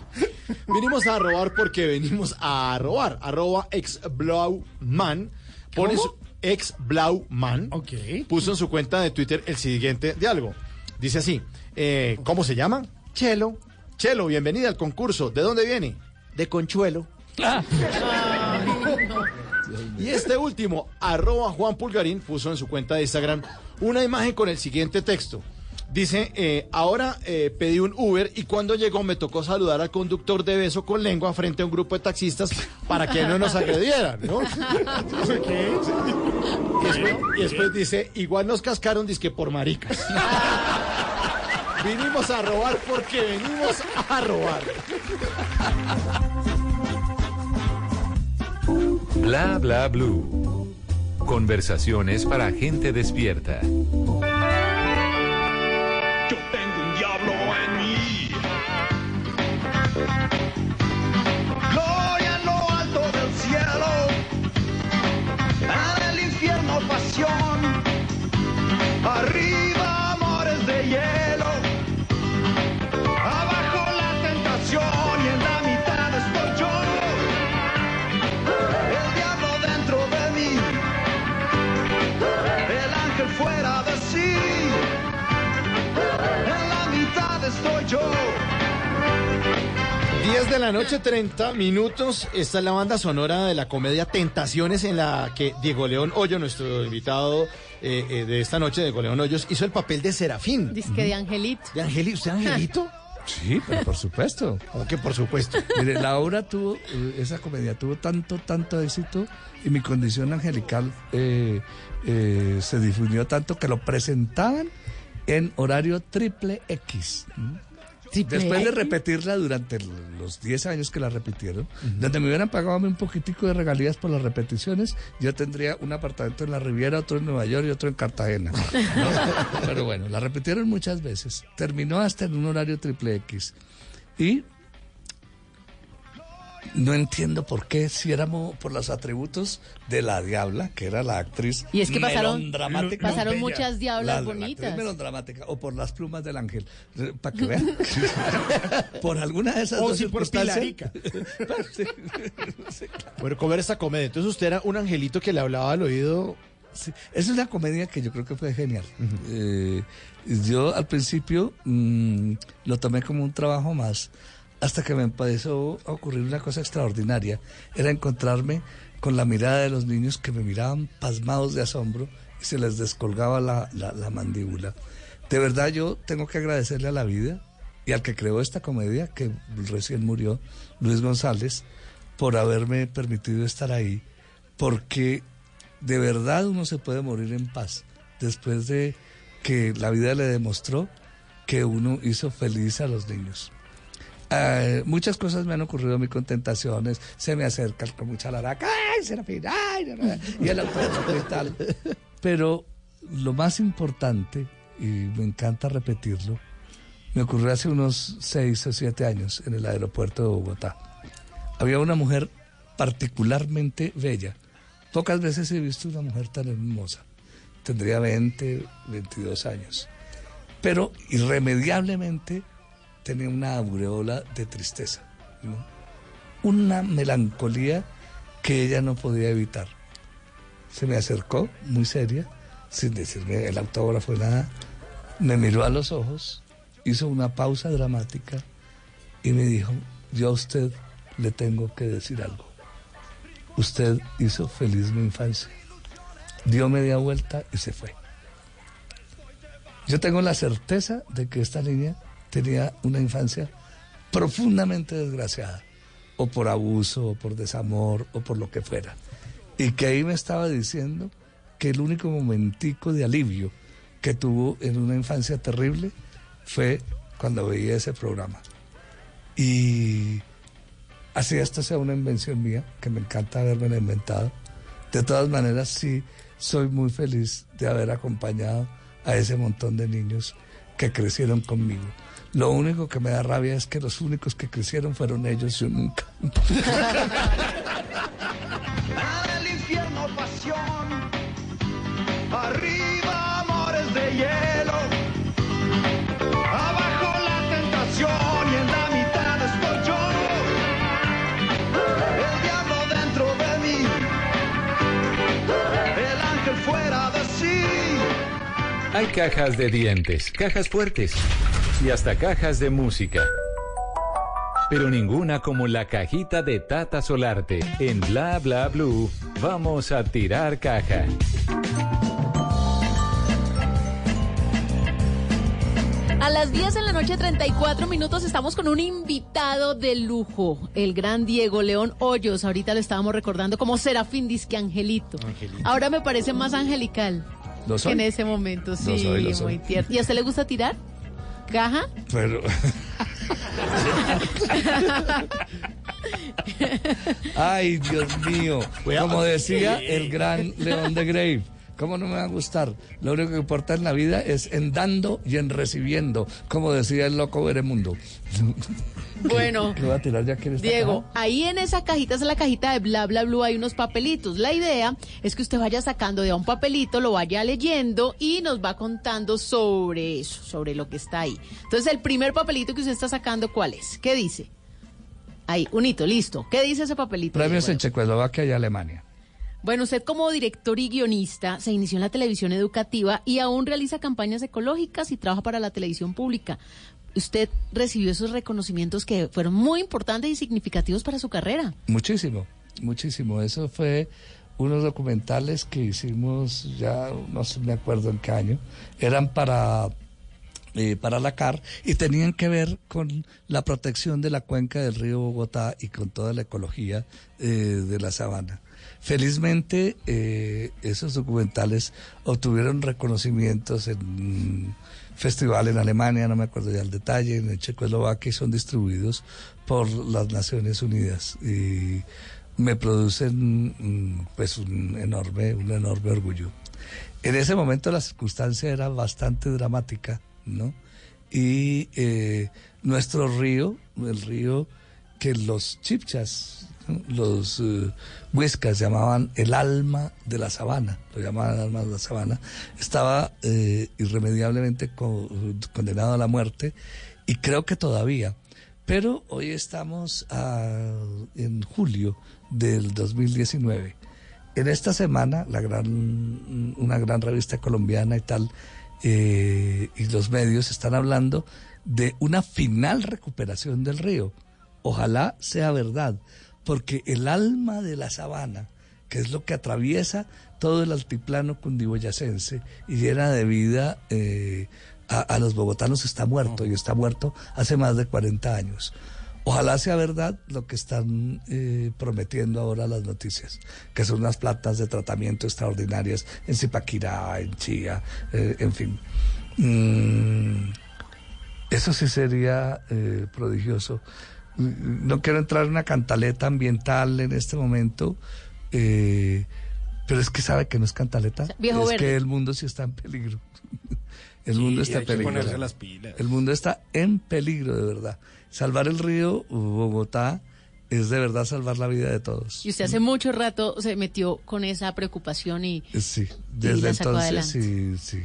Vinimos a robar porque venimos a robar. Arroba exblauman. Pone su exblauman. Puso en su cuenta de Twitter el siguiente diálogo. Dice así. eh, ¿Cómo se llama? Chelo. Chelo, bienvenida al concurso. ¿De dónde viene? De Conchuelo. Y este último, arroba Juan Pulgarín, puso en su cuenta de Instagram una imagen con el siguiente texto. Dice, eh, ahora eh, pedí un Uber y cuando llegó me tocó saludar al conductor de beso con lengua frente a un grupo de taxistas para que no nos agredieran, ¿no? Y después, dice, igual nos cascaron disque por maricas. Vinimos a robar porque venimos a robar. Bla Bla Blue. Conversaciones para gente despierta. Yo tengo un diablo en mí. Gloria en lo alto del cielo, el infierno pasión, arriba amores de hielo, de la noche, 30 minutos. Esta es la banda sonora de la comedia Tentaciones, en la que Diego León Hoyo, nuestro invitado eh, eh, de esta noche, Diego León Hoyos, hizo el papel de Serafín. Disque de Angelito. ¿De Angelito? ¿Usted Angelito? Sí, pero por supuesto. ¿Cómo que por supuesto? Mire, la obra tuvo, eh, esa comedia tuvo tanto, tanto éxito y mi condición angelical eh, eh, se difundió tanto que lo presentaban en horario triple X. ¿Triple Después de repetirla durante los 10 años que la repitieron, donde me hubieran pagado un poquitico de regalías por las repeticiones, yo tendría un apartamento en la Riviera, otro en Nueva York y otro en Cartagena. ¿no? Pero bueno, la repitieron muchas veces. Terminó hasta en un horario triple X. Y no entiendo por qué, si éramos por los atributos de la diabla, que era la actriz Y es que pasaron, pasaron muchas diablas La- la bonitas. melodramática, o por las plumas del ángel, para que vean. por alguna de esas O dos si por circunstancias. Bueno, ¿cómo era esta comedia? Entonces usted era un angelito que le hablaba al oído. Sí, esa es una comedia que yo creo que fue genial. Eh, yo al principio mm, lo tomé como un trabajo más, hasta que me empezó a ocurrir una cosa extraordinaria. Era encontrarme con la mirada de los niños que me miraban pasmados de asombro y se les descolgaba la, la- la mandíbula. De verdad yo tengo que agradecerle a la vida y al que creó esta comedia, que recién murió, Luis González, por haberme permitido estar ahí, porque de verdad uno se puede morir en paz después de que la vida le demostró que uno hizo feliz a los niños. Eh, muchas cosas me han ocurrido a mí con tentaciones. Se me acerca con mucha laraca. ¡Ay, Serafín! Y el autógrafo y tal. Pero lo más importante, y me encanta repetirlo, me ocurrió hace unos seis o siete años en el aeropuerto de Bogotá. Había una mujer particularmente bella. Pocas veces he visto una mujer tan hermosa. Tendría 20, 22 años. Pero irremediablemente tenía una aureola de tristeza. Una melancolía que ella no podía evitar. Se me acercó, muy seria, sin decirme el autógrafo nada, me miró a los ojos, hizo una pausa dramática y me dijo, yo a usted le tengo que decir algo. Usted hizo feliz mi infancia. Dio media vuelta y se fue. Yo tengo la certeza de que esta niña tenía una infancia profundamente desgraciada, o por abuso, o por desamor, o por lo que fuera. Y que ahí me estaba diciendo que el único momentico de alivio que tuvo en una infancia terrible fue cuando veía ese programa. Y así esto sea una invención mía, que me encanta haberme inventado. De todas maneras, sí, soy muy feliz de haber acompañado a ese montón de niños que crecieron conmigo. Lo único que me da rabia es que los únicos que crecieron fueron ellos, yo nunca. Hay cajas de dientes, cajas fuertes y hasta cajas de música. Pero ninguna como la cajita de Tata Solarte. En Bla Bla Blue, vamos a tirar caja. A las 10 en la noche, 34 minutos, estamos con un invitado de lujo, el gran Diego León Hoyos. Ahorita lo estábamos recordando como Serafín Disque Angelito. Ahora me parece más angelical. Lo soy. que en ese momento, sí, Lo soy, lo soy. muy tierno. ¿Y a usted le gusta tirar? ¿Caja? Pero. Ay, Dios mío. Como decía el gran León de Grave. ¿Cómo no me va a gustar? Lo único que importa en la vida es en dando y en recibiendo, como decía el loco Veremundo. Bueno, ¿Qué voy a tirar ya que Diego, ahí en esa cajita, esa es la cajita de bla bla blue, hay unos papelitos. La idea es que usted vaya sacando de a un papelito, lo vaya leyendo y nos va contando sobre eso, sobre lo que está ahí. Entonces, el primer papelito que usted está sacando, ¿cuál es? ¿Qué dice? Ahí, unito, listo. ¿Qué dice ese papelito? Premios en Checoslovaquia y Alemania. Bueno, usted como director y guionista se inició en la televisión educativa y aún realiza campañas ecológicas y trabaja para la televisión pública. Usted recibió esos reconocimientos que fueron muy importantes y significativos para su carrera. Muchísimo, muchísimo. Eso fue unos documentales que hicimos ya, no sé, me acuerdo en qué año. Eran para, eh, para la CAR y tenían que ver con la protección de la cuenca del río Bogotá y con toda la ecología eh, de la sabana. Felizmente, eh, esos documentales obtuvieron reconocimientos en festival en Alemania, no me acuerdo ya el detalle, en Checoslovaquia y son distribuidos por las Naciones Unidas y me producen mm, pues un enorme, un enorme orgullo. En ese momento la circunstancia era bastante dramática, ¿no? Y eh, nuestro río, el río que los chipchas, los eh, huescas llamaban el alma de la sabana, lo llamaban el alma de la sabana, estaba eh, irremediablemente co- condenado a la muerte y creo que todavía. Pero hoy estamos a- en julio del 2019. En esta semana, la gran, una gran revista colombiana y tal, eh, y los medios están hablando de una final recuperación del río. Ojalá sea verdad, porque el alma de la sabana, que es lo que atraviesa todo el altiplano cundiboyacense y llena de vida eh, a, los bogotanos, está muerto y está muerto hace más de 40 años. Ojalá sea verdad lo que están eh, prometiendo ahora las noticias, que son unas plantas de tratamiento extraordinarias en Zipaquirá, en Chía, eh, en fin. Mm, eso sí sería prodigioso. No quiero entrar en una cantaleta ambiental en este momento, eh, Pero es que sabe que no es cantaleta. viejo es verde. que el mundo sí está en peligro. El Sí, mundo está hay en que peligro. ponerse las pilas. El mundo está en peligro, de verdad. Salvar el río Bogotá es de verdad salvar la vida de todos. Y usted hace mucho rato se metió con esa preocupación y Sí, Y la desde sacó entonces sí, sí.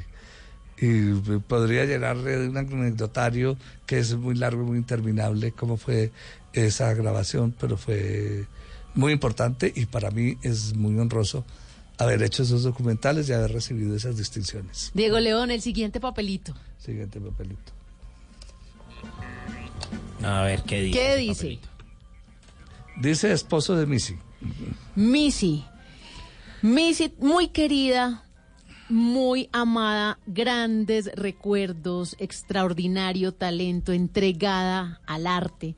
Y podría llenarle de un anecdotario que es muy largo y muy interminable, cómo fue esa grabación, pero fue muy importante y para mí es muy honroso haber hecho esos documentales y haber recibido esas distinciones. Diego León, el siguiente papelito. Siguiente papelito. A ver, ¿qué dice? ¿Qué ese dice? papelito? Dice esposo de Missy. Missy. Missy, muy querida, muy amada, grandes recuerdos, extraordinario talento, entregada al arte.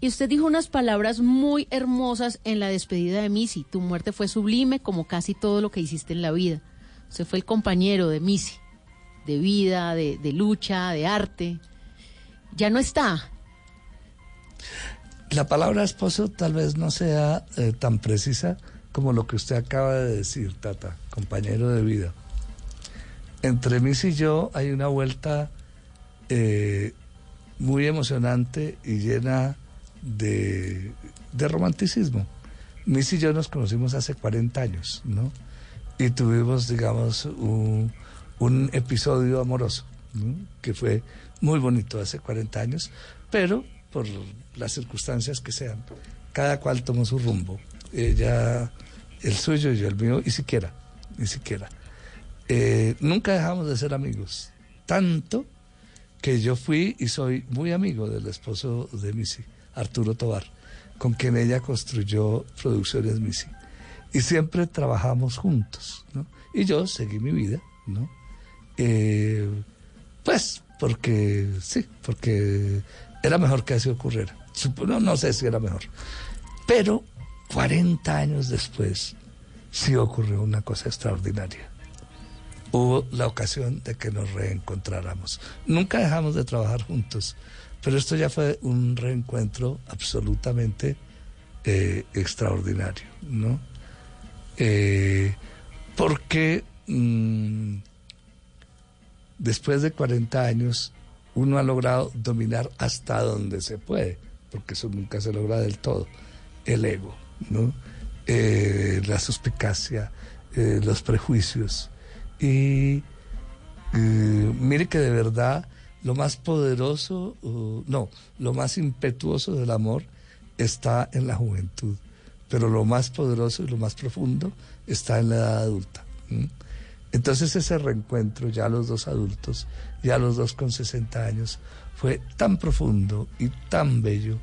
Y usted dijo unas palabras muy hermosas en la despedida de Missy. Tu muerte fue sublime como casi todo lo que hiciste en la vida. Usted fue el compañero de Missy, de vida, de, lucha, de arte. Ya no está. La palabra esposo tal vez no sea eh, tan precisa como lo que usted acaba de decir, Tata, compañero de vida. Entre Miss y yo hay una vuelta eh, muy emocionante y llena de, romanticismo. Miss y yo nos conocimos hace 40 años, ¿no? Y tuvimos, digamos, un, un episodio amoroso, ¿no? que fue muy bonito hace 40 años, pero por las circunstancias que sean, cada cual tomó su rumbo. Ella, el suyo y yo el mío, y siquiera, ni siquiera. Eh, nunca dejamos de ser amigos, tanto que yo fui y soy muy amigo del esposo de Missy, Arturo Tobar, con quien ella construyó Producciones Missy. Y siempre trabajamos juntos, ¿no? Y yo seguí mi vida, ¿no? Eh, pues porque, sí, porque era mejor que así ocurriera. No, no sé si era mejor. Pero 40 años después sí ocurrió una cosa extraordinaria. Hubo la ocasión de que nos reencontráramos. Nunca dejamos de trabajar juntos, pero esto ya fue un reencuentro absolutamente eh, extraordinario, ¿no? Eh, porque mm, después de 40 años uno ha logrado dominar hasta donde se puede, porque eso nunca se logra del todo, el ego, ¿no? Eh, la suspicacia, los prejuicios. Y eh, mire que de verdad lo más poderoso, no, lo más impetuoso del amor está en la juventud, pero lo más poderoso y lo más profundo está en la edad adulta. Entonces ese reencuentro, ya los dos adultos, ya los dos con 60 años, fue tan profundo y tan bello,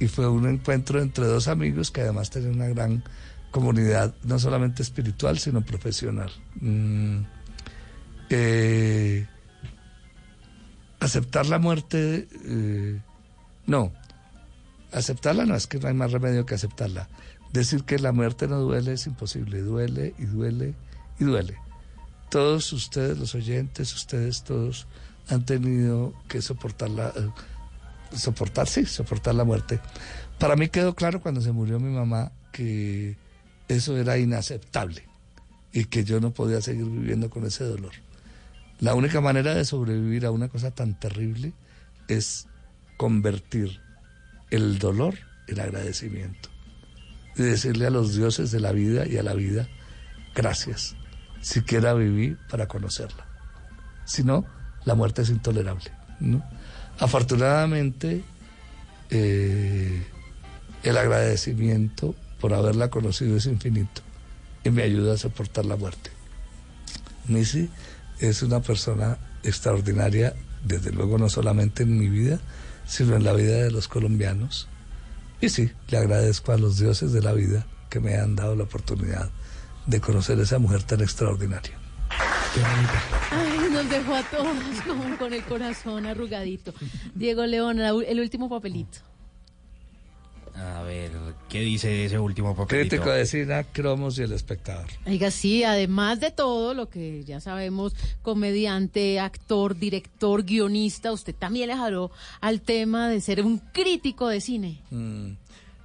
y fue un encuentro entre dos amigos que además tenían una gran comunidad, no solamente espiritual, sino profesional. Mm, eh, aceptar la muerte, eh, no, aceptarla no, es que no hay más remedio que aceptarla. Decir que la muerte no duele es imposible, duele y duele y duele. Todos ustedes, los oyentes, ustedes todos han tenido que soportar la, eh, soportar, sí, soportar la muerte. Para mí quedó claro cuando se murió mi mamá que eso era inaceptable y que yo no podía seguir viviendo con ese dolor. La única manera de sobrevivir a una cosa tan terrible es convertir el dolor en agradecimiento y decirle a los dioses de la vida y a la vida gracias. Siquiera viví para conocerla. Si no, la muerte es intolerable. Afortunadamente, eh, el agradecimiento por haberla conocido es infinito y me ayuda a soportar la muerte. Missy es una persona extraordinaria, desde luego no solamente en mi vida, sino en la vida de los colombianos. Y sí, le agradezco a los dioses de la vida que me han dado la oportunidad de conocer a esa mujer tan extraordinaria. Ay, nos dejó a todos como con el corazón arrugadito. Diego León, el último papelito. A ver, ¿qué dice ese último papelito? Crítico de cine, cromos y el espectador. Oiga, sí, además de todo lo que ya sabemos, comediante, actor, director, guionista, usted también le jaló al tema de ser un crítico de cine. Mm.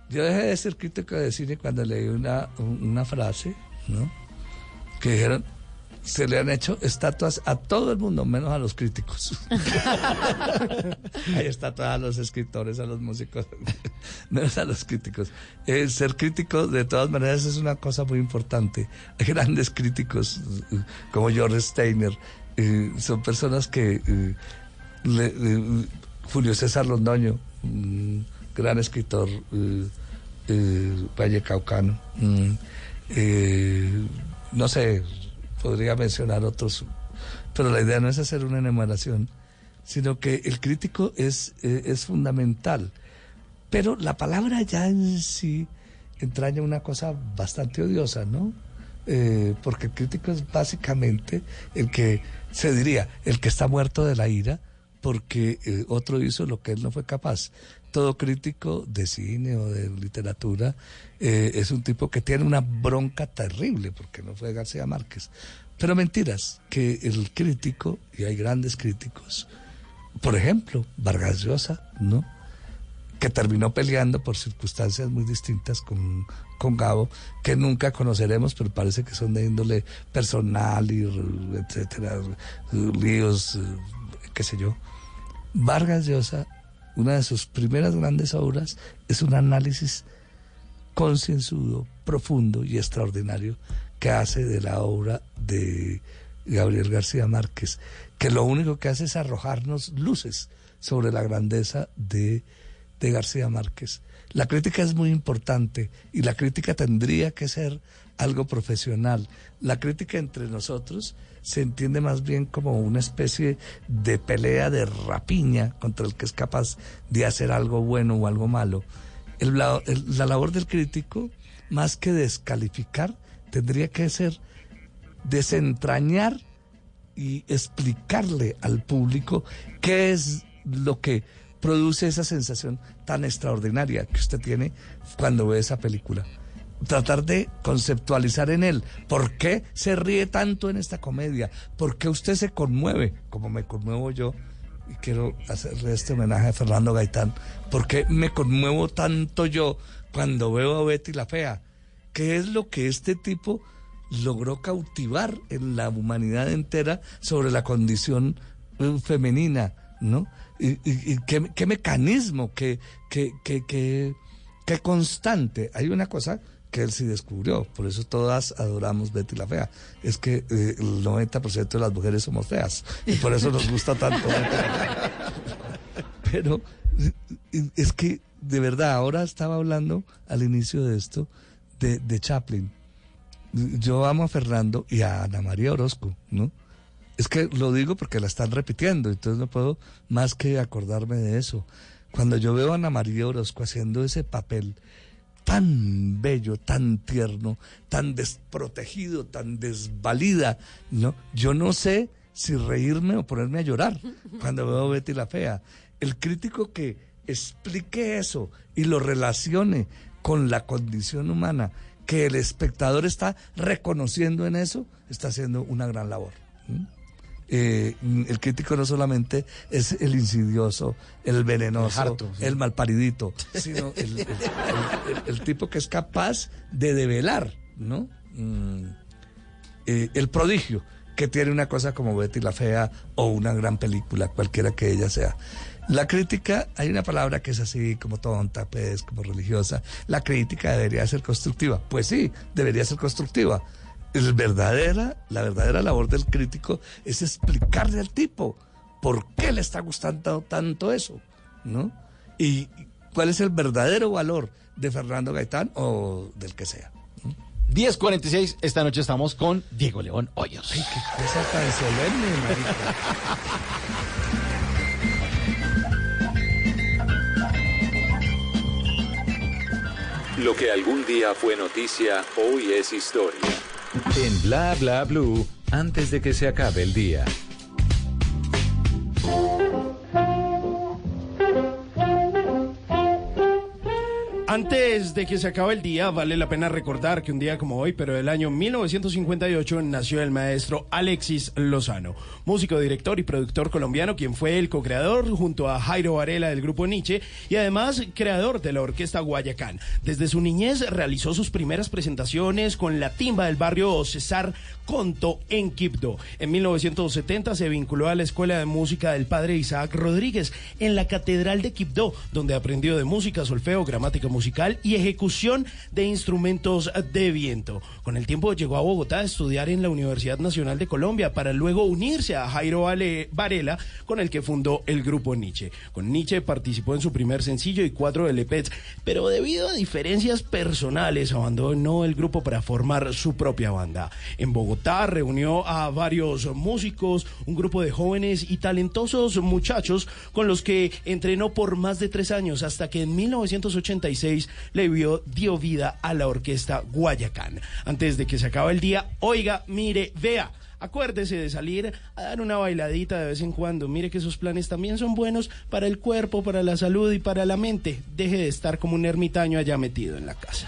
Yo dejé de ser crítico de cine cuando leí una, un- una frase, ¿no? que dijeron, se le han hecho estatuas a todo el mundo, menos a los críticos. Hay estatuas a los escritores, a los músicos, menos a los críticos. Eh, ser crítico, de todas maneras, es una cosa muy importante. Hay grandes críticos, eh, como George Steiner, eh, son personas que... eh, le- Julio César Londoño, un gran escritor vallecaucano. mm, no sé, podría mencionar otros, pero la idea no es hacer una enumeración, sino que el crítico es, eh, es fundamental. Pero la palabra ya en sí entraña una cosa bastante odiosa, ¿no? Eh, porque el crítico es básicamente el que, se diría, el que está muerto de la ira porque eh, otro hizo lo que él no fue capaz. Todo crítico de cine o de literatura eh, es un tipo que tiene una bronca terrible porque no fue García Márquez. Pero mentiras, que el crítico, y hay grandes críticos, por ejemplo, Vargas Llosa, ¿no? que terminó peleando por circunstancias muy distintas con, con Gabo, que nunca conoceremos, pero parece que son de índole personal y etcétera, líos, eh, qué sé yo. Vargas Llosa, una de sus primeras grandes obras, es un análisis concienzudo, profundo y extraordinario que hace de la obra de Gabriel García Márquez, que lo único que hace es arrojarnos luces sobre la grandeza de, de García Márquez. La crítica es muy importante y la crítica tendría que ser algo profesional. La crítica entre nosotros se entiende más bien como una especie de pelea de rapiña contra el que es capaz de hacer algo bueno o algo malo. El la, labor del crítico, más que descalificar, tendría que ser desentrañar y explicarle al público qué es lo que produce esa sensación tan extraordinaria que usted tiene cuando ve esa película. Tratar de conceptualizar en él por qué se ríe tanto en esta comedia, por qué usted se conmueve, como me conmuevo yo, y quiero hacerle este homenaje a Fernando Gaitán, por qué me conmuevo tanto yo cuando veo a Betty la Fea. ¿Qué es lo que este tipo logró cautivar en la humanidad entera sobre la condición eh, femenina, ¿no? Y, qué, qué mecanismo, qué, qué, qué- qué constante. Hay una cosa sí descubrió, por eso todas adoramos Betty la Fea, es que eh, el 90% de las mujeres somos feas, y por eso nos gusta tanto. Pero eh, es que, de verdad, ahora estaba hablando al inicio de esto de, de Chaplin. Yo amo a Fernando y a Ana María Orozco, ¿no? Es que lo digo porque la están repitiendo, entonces no puedo más que acordarme de eso. Cuando yo veo a Ana María Orozco haciendo ese papel tan bello, tan tierno, tan desprotegido, tan desvalida, ¿no? Yo no sé si reírme o ponerme a llorar cuando veo Betty la Fea. El crítico que explique eso y lo relacione con la condición humana, que el espectador está reconociendo en eso, está haciendo una gran labor. Eh, el crítico no solamente es el insidioso, el venenoso, El harto, sí. el malparidito, sino el, el- el- el- el tipo que es capaz de develar, ¿no? Mm, eh, el prodigio que tiene una cosa como Betty la Fea o una gran película, cualquiera que ella sea. La crítica, hay una palabra que es así como tonta, pues, como religiosa. La crítica debería ser constructiva. Pues sí, debería ser constructiva. El verdadera, la verdadera labor del crítico es explicarle al tipo por qué le está gustando tanto eso, ¿no? Y cuál es el verdadero valor de Fernando Gaitán o del que sea. 10.46, esta noche estamos con Diego León Hoyos. Ay, qué cosa tan solemne, marica. Lo que algún día fue noticia, hoy es historia. En Bla Bla Blue, antes de que se acabe el día. Antes de que se acabe el día, vale la pena recordar que un día como hoy, pero del año 1958, nació el maestro Alexis Lozano, músico, director y productor colombiano, quien fue el co-creador junto a Jairo Varela del grupo Nietzsche y además creador de la orquesta Guayacán. Desde su niñez realizó sus primeras presentaciones con la timba del barrio César Conto en Quibdó. En 1970 se vinculó a la Escuela de Música del padre Isaac Rodríguez en la Catedral de Quibdó, donde aprendió de música, solfeo, gramática musical y ejecución de instrumentos de viento. Con el tiempo llegó a Bogotá a estudiar en la Universidad Nacional de Colombia para luego unirse a Jairo Ale- Varela, con el que fundó el grupo Nietzsche. Con Nietzsche participó en su primer sencillo y cuatro LPs, pero debido a diferencias personales abandonó el grupo para formar su propia banda. En Bogotá reunió a varios músicos, un grupo de jóvenes y talentosos muchachos con los que entrenó por más de tres años hasta que en 1986 le vio, dio vida a la orquesta Guayacán. Antes de que se acabe el día, oiga, mire, vea. Acuérdese de salir a dar una bailadita de vez en cuando. Mire que esos planes también son buenos para el cuerpo, para la salud y para la mente. Deje de estar como un ermitaño allá metido en la casa.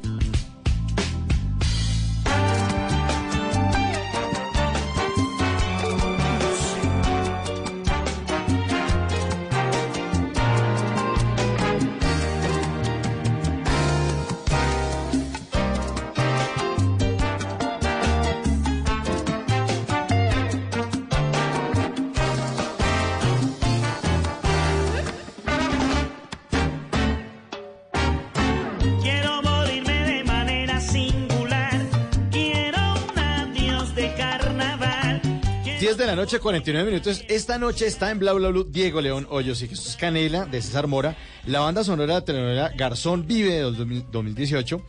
Noche, 49 minutos. Esta noche está en Bla Bla Blue Diego León Hoyos y Jesús Canela de César Mora, la banda sonora de la telenovela Garzón Vive de 2000 2018.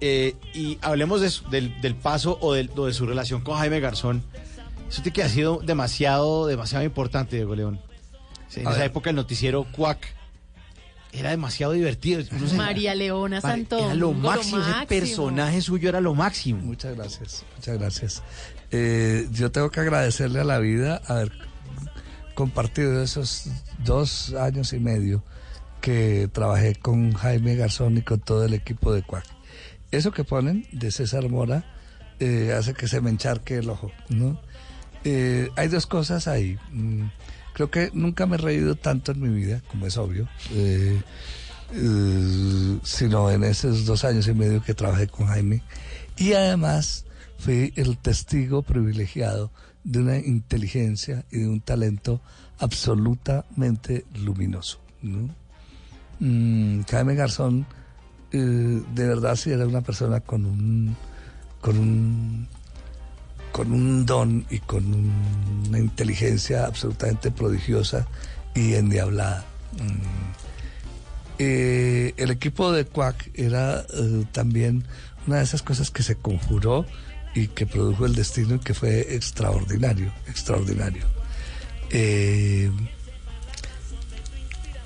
Eh, y hablemos de eso, del, del paso o, de su relación con Jaime Garzón. Eso que ha sido demasiado, demasiado importante, Diego León. En A esa ver. época el noticiero Cuac era demasiado divertido. María Leona Santón. Era lo máximo, ese personaje suyo era lo máximo. Muchas gracias, muchas gracias. Eh, yo tengo que agradecerle a la vida haber compartido esos dos años y medio que trabajé con Jaime Garzón y con todo el equipo de Cuac. Eso que ponen de César Mora eh, hace que se me encharque el ojo, ¿no? Eh, hay dos cosas ahí. Mm, Creo que nunca me he reído tanto en mi vida, como es obvio, eh, eh, sino en esos dos años y medio que trabajé con Jaime. Y además fui el testigo privilegiado de una inteligencia y de un talento absolutamente luminoso. ¿no? Mm, Jaime Garzón, eh, de verdad, sí era una persona con un, con un con un don y con un- una inteligencia absolutamente prodigiosa y endiablada. Mm. Eh, el equipo de Quack era eh, también una de esas cosas que se conjuró y que produjo el destino y que fue extraordinario, extraordinario. Eh,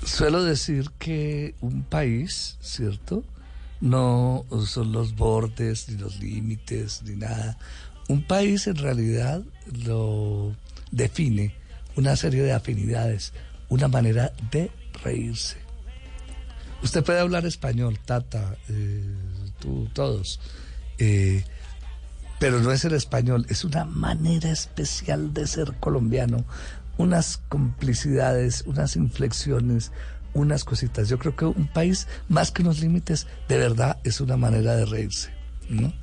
suelo decir que un país, ¿cierto? No son los bordes, ni los límites, ni nada. Un país en realidad lo define una serie de afinidades, una manera de reírse. Usted puede hablar español, Tata, eh, tú, todos, eh, pero no es el español, es una manera especial de ser colombiano, unas complicidades, unas inflexiones, unas cositas. Yo creo que un país, más que unos límites, de verdad es una manera de reírse. ¿no?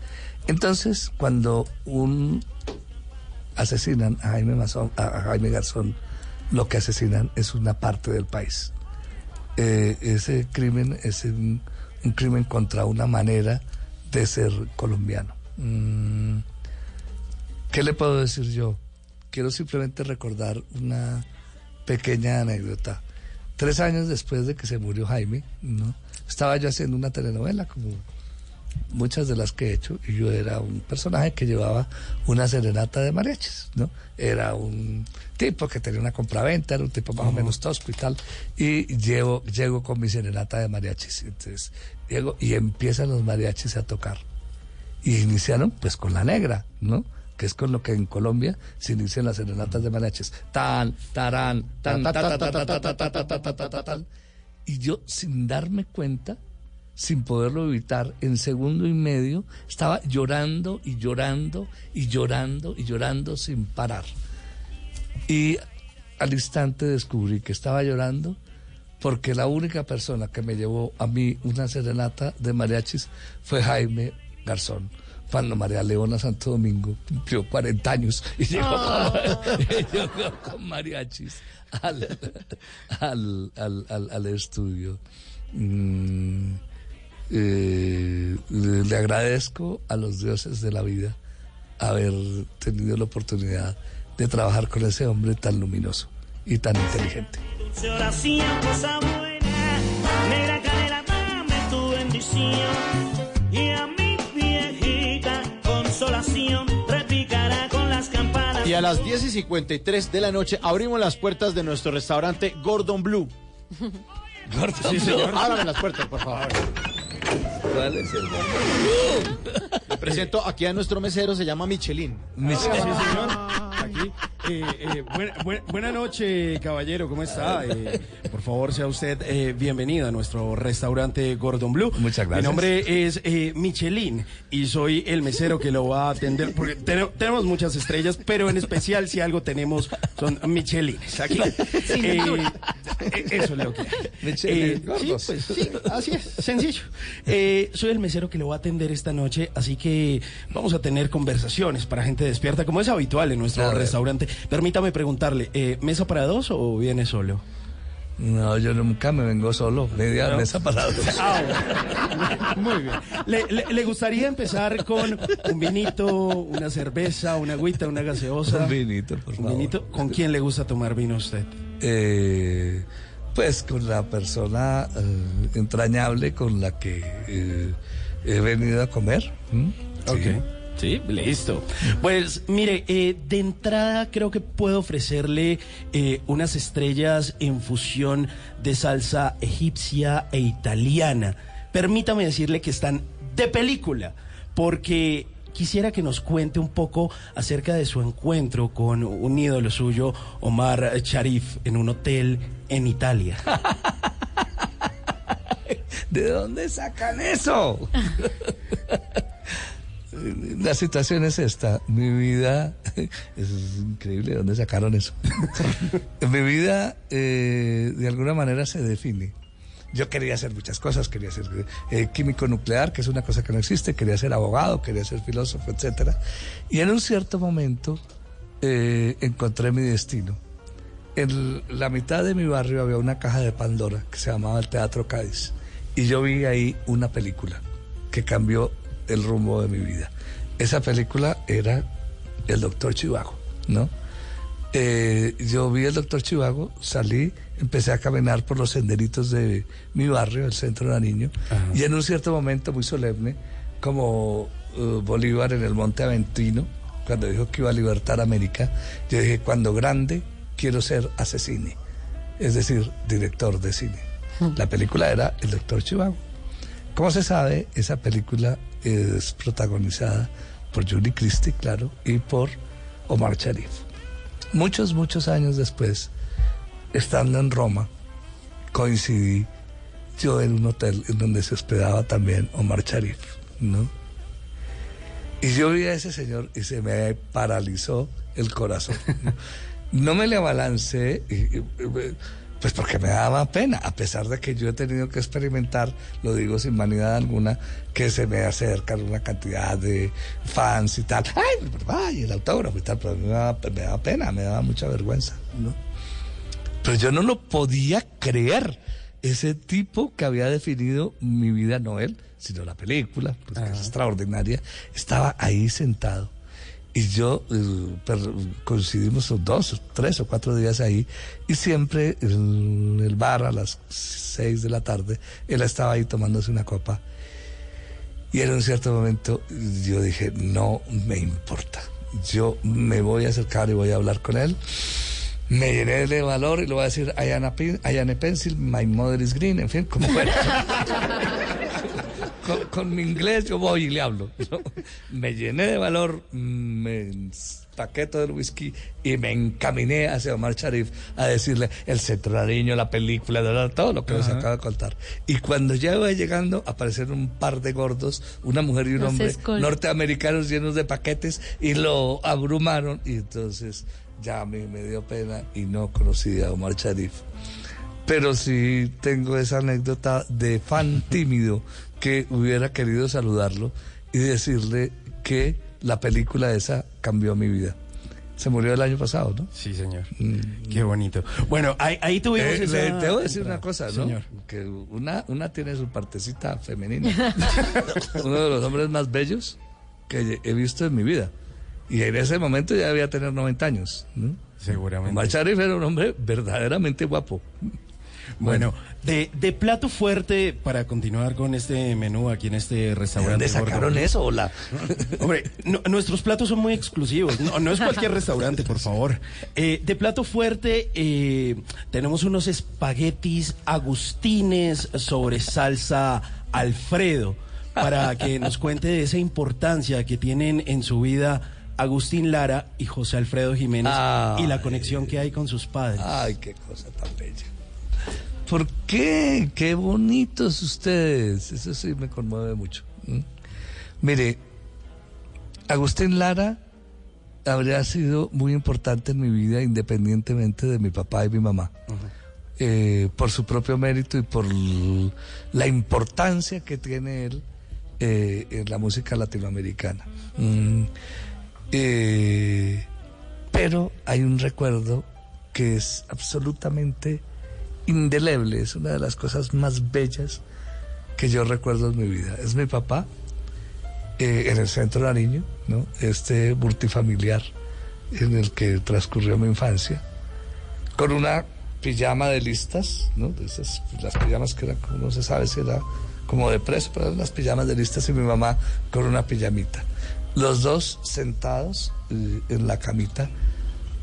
Entonces, cuando un asesinan a Jaime, Mazón- a Jaime Garzón, lo que asesinan es una parte del país. Eh, ese crimen es un crimen contra una manera de ser colombiano. Mm, ¿Qué le puedo decir yo? Quiero simplemente recordar una pequeña anécdota. Tres años después de que se murió Jaime, ¿no? estaba yo haciendo una telenovela como muchas de las que he hecho, y yo era un personaje que llevaba una serenata de mariachis, ¿no? Era un tipo que tenía una compraventa, era un tipo más o menos tosco y tal, y llevo, llego con mi serenata de mariachis, entonces llego y empiezan los mariachis a tocar y iniciaron pues con la negra, ¿no? que es con lo que en Colombia se inician las serenatas de maraches. Tan, tarán, tan, Y yo, sin darme cuenta, sin poderlo evitar, en segundo y medio, estaba llorando y llorando y llorando y llorando sin parar. Y al instante descubrí que estaba llorando porque la única persona que me llevó a mí una serenata de mariachis fue Jaime Garzón. Cuando María Leona Santo Domingo cumplió 40 años y llegó, y llegó con mariachis al, al, al, al- al estudio. Mm, eh, le agradezco a los dioses de la vida haber tenido la oportunidad de trabajar con ese hombre tan luminoso y tan inteligente. Tu bendición. Y a las 10 y 53 de la noche abrimos las puertas de nuestro restaurante Gordon Blue. Gordon Sí, señor. Blue. Ábrame las puertas, por favor. ¿Cuál es el Le presento aquí a nuestro mesero, se llama Michelin. Sí, señor. Aquí. eh, eh, buena, buena- buena noche, caballero. ¿Cómo está? Eh, por favor, sea usted eh, bienvenido a nuestro restaurante Gordon Blue. Muchas gracias. Mi nombre es eh, Michelin y soy el mesero que lo va a atender. Porque ten- tenemos muchas estrellas, pero en especial si algo tenemos son Michelines. Aquí. Eso es lo que hay. Michelin Eh, sí, pues sí, así es, sencillo. Eh, soy el mesero que lo va a atender esta noche, así que vamos a tener conversaciones para gente despierta, como es habitual en nuestro restaurante. Permítame preguntarle, eh, ¿mesa para dos o viene solo? No, yo nunca me vengo solo, media No. mesa para dos. Ah, bueno. Muy bien. ¿Le, le- le gustaría empezar con un vinito, una cerveza, una agüita, una gaseosa? Un vinito, por ¿Un favor. vinito? ¿Con quién le gusta tomar vino a usted? Eh, pues con la persona eh, entrañable con la que eh, he venido a comer. ¿m? Sí. Sí, listo. Pues mire, eh, de entrada creo que puedo ofrecerle eh, unas estrellas en fusión de salsa egipcia e italiana. Permítame decirle que están de película, porque quisiera que nos cuente un poco acerca de su encuentro con un ídolo suyo, Omar Sharif, en un hotel en Italia. ¿De dónde sacan eso? La situación es esta. Mi vida, es increíble de dónde sacaron eso. Mi vida, eh, de alguna manera, se define. Yo quería hacer muchas cosas, quería ser eh, químico nuclear, que es una cosa que no existe, quería ser abogado, quería ser filósofo, etcétera. Y en un cierto momento eh, encontré mi destino. En la mitad de mi barrio había una caja de Pandora que se llamaba el Teatro Cádiz. Y yo vi ahí una película que cambió el rumbo de mi vida. Esa película era El Doctor Chivago, ¿no? Eh, yo vi El Doctor Chivago, salí, empecé a caminar por los senderitos de mi barrio, el centro de Nariño, y en un cierto momento muy solemne, como eh, Bolívar en el Monte Aventino, cuando dijo que iba a libertar América, yo dije, cuando grande quiero ser asesine, es decir, director de cine. La película era El Doctor Chivago. Como se sabe, esa película es protagonizada por Julie Christie, claro, y por Omar Sharif. Muchos, muchos años después, estando en Roma, coincidí yo en un hotel en donde se hospedaba también Omar Sharif, ¿no? Y yo vi a ese señor y se me paralizó el corazón. No me le abalancé, y- y- pues porque me daba pena, a pesar de que yo he tenido que experimentar, lo digo sin vanidad alguna, que se me acercan una cantidad de fans y tal. ¡Ay, ay, el autógrafo y tal! Pero a mí me daba, me daba pena, me daba mucha vergüenza, ¿no? Pero yo no lo podía creer. Ese tipo que había definido mi vida, no él, sino la película, pues, que es extraordinaria, estaba ahí sentado. Y yo eh, coincidimos dos, tres o cuatro días ahí, y siempre en el bar a las seis de la tarde, él estaba ahí tomándose una copa. Y en un cierto momento yo dije, no me importa. Yo me voy a acercar y voy a hablar con él. Me llené de valor y le voy a decir, I am a, I am a pencil, my mother is green, en fin, como fuera. con, con mi inglés yo voy y le hablo. ¿no? Me llené de valor, me empaqué todo el whisky y me encaminé hacia Omar Sharif a decirle el centrariño, la película, todo lo que les Ajá. acabo de contar. Y cuando ya iba llegando, aparecieron un par de gordos, una mujer y un Los hombre escol- norteamericanos llenos de paquetes y lo abrumaron. Y entonces ya a mí me dio pena y no conocí a Omar Sharif. Pero sí tengo esa anécdota de fan tímido que hubiera querido saludarlo y decirle que la película esa cambió mi vida. Se murió el año pasado, ¿no? Sí, señor. Qué bonito. Bueno, ahí, ahí tuvimos Eh, esa- le debo decir una cosa, ¿no? Señor. Que una, una tiene su partecita femenina. Uno de los hombres más bellos que he visto en mi vida. Y en ese momento ya debía tener 90 años. ¿no? Seguramente. Omar Sharif era un hombre verdaderamente guapo. Bueno, de, de plato fuerte para continuar con este menú aquí en este restaurante. ¿De dónde sacaron eso? Hola. Hombre, no- nuestros platos son muy exclusivos. No, no es cualquier restaurante, por favor. Eh, de plato fuerte eh, tenemos unos espaguetis agustines sobre salsa Alfredo para que nos cuente de esa importancia que tienen en su vida Agustín Lara y José Alfredo Jiménez y la conexión que hay con sus padres. Ay, qué cosa tan bella. ¿Por qué? Qué bonitos ustedes. Eso sí me conmueve mucho. Mire, Agustín Lara habría sido muy importante en mi vida independientemente de mi papá y mi mamá. Eh, por su propio mérito y por la importancia que tiene él eh, en la música latinoamericana. Mm, eh, pero hay un recuerdo que es absolutamente indeleble, es una de las cosas más bellas que yo recuerdo en mi vida. Es mi papá eh, en el centro de Nariño, ¿no? este multifamiliar en el que transcurrió mi infancia, con una pijama de listas, ¿no? de esas, las pijamas que eran, no se sabe si era como de preso, pero eran las pijamas de listas y mi mamá con una pijamita. Los dos sentados eh, en la camita,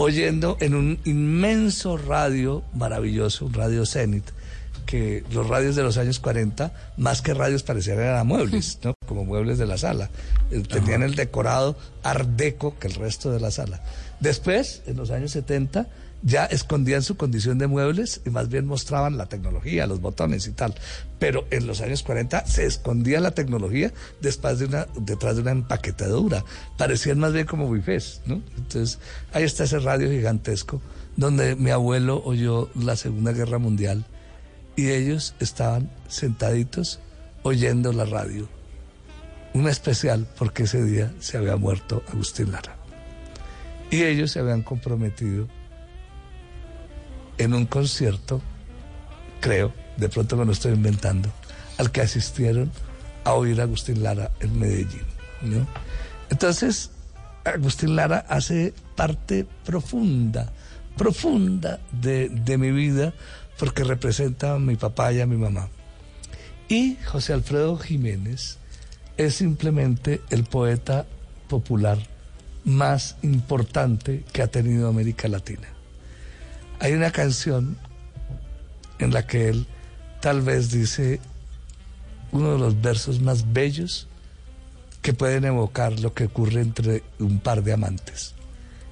oyendo en un inmenso radio maravilloso, un radio Zenit, que los radios de los años 40, más que radios parecían eran muebles, ¿no? Como muebles de la sala. Eh, Tenían el decorado ardeco que el resto de la sala. Después, en los años 70, ya escondían su condición de muebles y más bien mostraban la tecnología, los botones y tal. Pero en los años 40 se escondía la tecnología después de una, detrás de una empaquetadura. Parecían más bien como bufés, ¿no? Entonces, ahí está ese radio gigantesco donde mi abuelo oyó la Segunda Guerra Mundial y ellos estaban sentaditos oyendo la radio. Un especial porque ese día se había muerto Agustín Lara. Y ellos se habían comprometido en un concierto, creo, de pronto me lo estoy inventando, al que asistieron a oír Agustín Lara en Medellín. Entonces, Agustín Lara hace parte profunda, profunda de, de mi vida, porque representa a mi papá y a mi mamá. Y José Alfredo Jiménez es simplemente el poeta popular más importante que ha tenido América Latina. Hay una canción en la que él tal vez dice uno de los versos más bellos que pueden evocar lo que ocurre entre un par de amantes.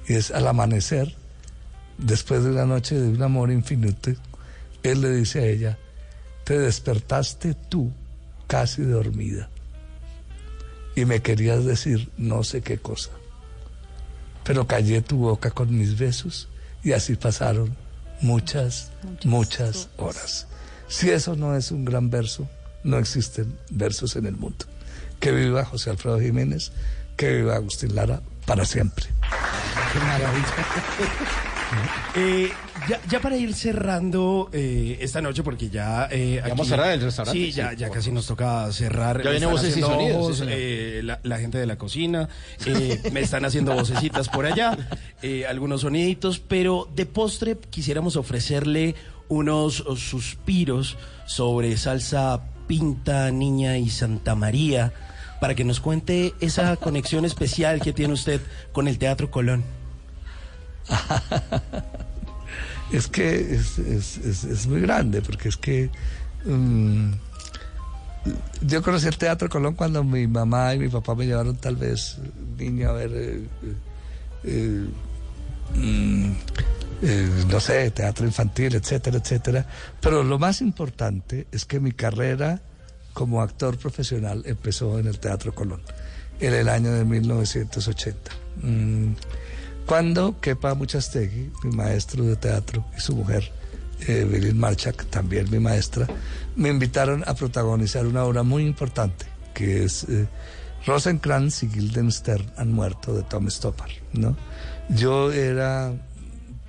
Y es al amanecer, después de una noche de un amor infinito, él le dice a ella, te despertaste tú casi dormida y me querías decir no sé qué cosa, pero callé tu boca con mis besos y así pasaron muchas, muchas, horas. Si eso no es un gran verso, no existen versos en el mundo. Que viva José Alfredo Jiménez, que viva Agustín Lara para siempre. Qué maravilla. Eh, ya, ya para ir cerrando eh, esta noche, porque ya. Eh, vamos a cerrar el restaurante? Sí, ya, Sí, ya por casi nos toca cerrar. Ya viene voces y sonidos, ojos, sí, señor. eh, la, la gente de la cocina. eh, me están haciendo vocecitas por allá, algunos soniditos, pero de postre quisiéramos ofrecerle unos suspiros sobre salsa pinta, niña y Santa María. para que nos cuente esa conexión especial que tiene usted con el Teatro Colón. Es que es, es- es- es muy grande, porque es que mm, yo conocí el Teatro Colón cuando mi mamá y mi papá me llevaron tal vez niño a ver, eh, eh, mm, eh, no sé, teatro infantil, etcétera, etcétera. Pero lo más importante es que mi carrera como actor profesional empezó en el Teatro Colón, en el año de 1980. Mm, cuando Kepa Muchastegui, mi maestro de teatro, y su mujer, eh, Marchak, también mi maestra, me invitaron a protagonizar una obra muy importante, que es eh, Rosencrantz y Guildenstern han muerto, de Tom Stoppard, ¿no? Yo era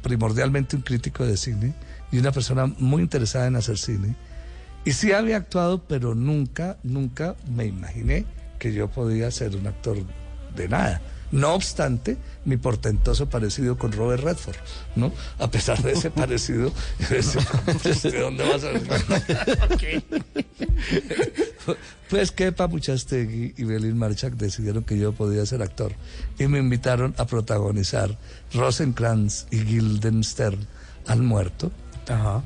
primordialmente un crítico de cine y una persona muy interesada en hacer cine. Y sí había actuado, pero nunca, nunca me imaginé que yo podía ser un actor de nada. No obstante, mi portentoso parecido con Robert Redford, ¿no? A pesar de ese parecido, ¿de dónde vas a Pues Kepa Muchastegui y Belín Marchak decidieron que yo podía ser actor y me invitaron a protagonizar Rosencrantz y Guildenstern han muerto.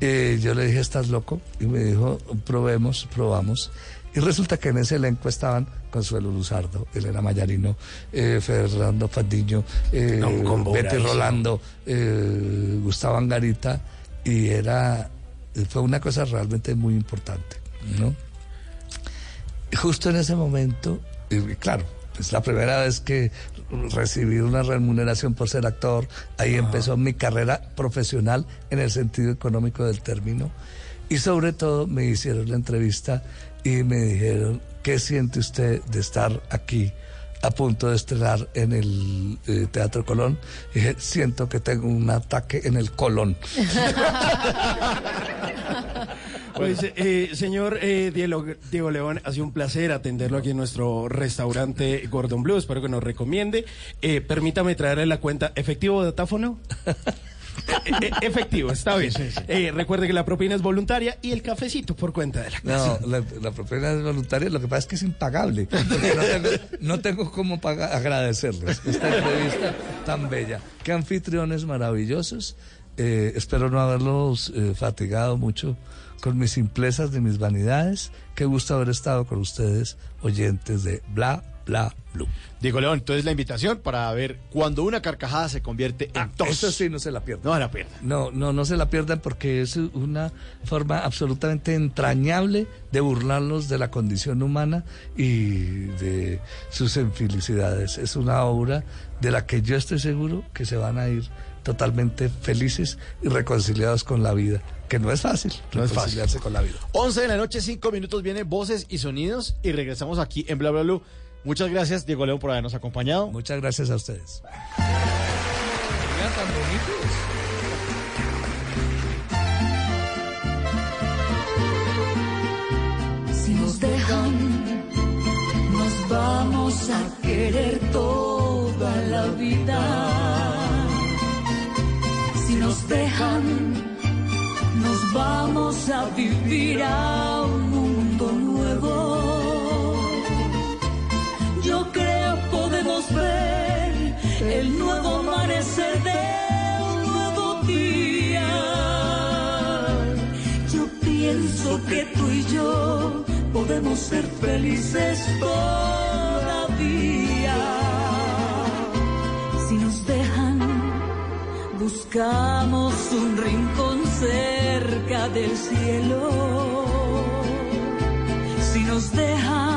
Eh, yo le dije, ¿estás loco? Y me dijo, probemos, probamos. Y resulta que en ese elenco estaban Consuelo Luzardo, Elena Mayarino, eh, Fernando Fandiño, eh, No, Betty. Rolando, eh, Gustavo Angarita, y era, fue una cosa realmente muy importante, ¿no? Y justo en ese momento, y claro, es la primera vez que recibí una remuneración por ser actor, ahí empezó mi carrera profesional en el sentido económico del término, y sobre todo me hicieron la entrevista y me dijeron, ¿qué siente usted de estar aquí? a punto de estrenar en el eh, Teatro Colón, y dije, siento que tengo un ataque en el colon. Pues, eh, señor eh, Diego, Diego León, ha sido un placer atenderlo aquí en nuestro restaurante Gordon Blue. Espero que nos recomiende. Eh, permítame traerle la cuenta. ¿Efectivo o datáfono? Eh, eh, efectivo, está bien. Eh, recuerde que la propina es voluntaria y el cafecito por cuenta de la casa. No, la, la propina es voluntaria, lo que pasa es que es impagable. no tengo, no tengo cómo pagar, agradecerles esta entrevista tan bella. Qué anfitriones maravillosos. Eh, espero no haberlos eh, fatigado mucho con mis simplezas de mis vanidades. Qué gusto haber estado con ustedes, oyentes de Bla, Bla, Blue. Diego León, entonces la invitación para ver cuando una carcajada se convierte en tos. Ah, Eso sí, no se la pierdan. No se la pierdan. No, no, no se la pierdan porque es una forma absolutamente entrañable de burlarlos de la condición humana y de sus infelicidades. Es una obra de la que yo estoy seguro que se van a ir totalmente felices y reconciliados con la vida, que no es fácil No es fácil. reconciliarse con la vida. 11 de la noche, 5 minutos, viene Voces y Sonidos y regresamos aquí en Bla Bla Blue. Muchas gracias, Diego León, por habernos acompañado. Muchas gracias a ustedes. Si nos dejan, nos vamos a querer toda la vida. Si nos dejan, nos vamos a vivir a un mundo nuevo. El nuevo amanecer de un nuevo día. Yo pienso que tú y yo podemos ser felices todavía. Si nos dejan, buscamos un rincón cerca del cielo. Si nos dejan,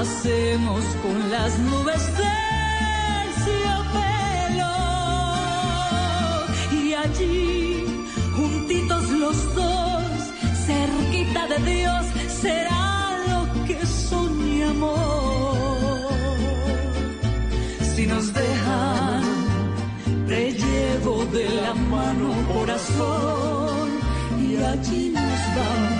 hacemos con las nubes del cielo. Y allí, juntitos los dos, cerquita de Dios, será lo que soñamos. Si nos dejan, te llevo de la mano, corazón, y allí nos vamos.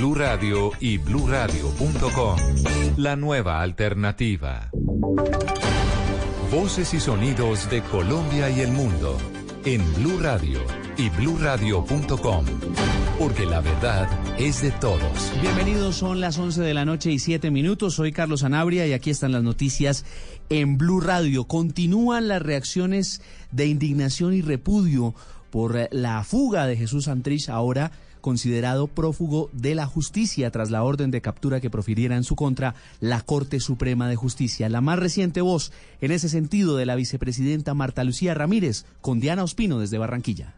Blue Radio y bluradio.com. La nueva alternativa. Voces y sonidos de Colombia y el mundo en Blue Radio y bluradio.com, porque la verdad es de todos. Bienvenidos, son las 11 de la noche y 7 minutos. Soy Carlos Anabria y aquí están las noticias en Blue Radio. Continúan las reacciones de indignación y repudio por la fuga de Jesús Santrich ahora considerado prófugo de la justicia tras la orden de captura que profiriera en su contra la Corte Suprema de Justicia. La más reciente voz en ese sentido de la vicepresidenta Marta Lucía Ramírez con Diana Ospino desde Barranquilla.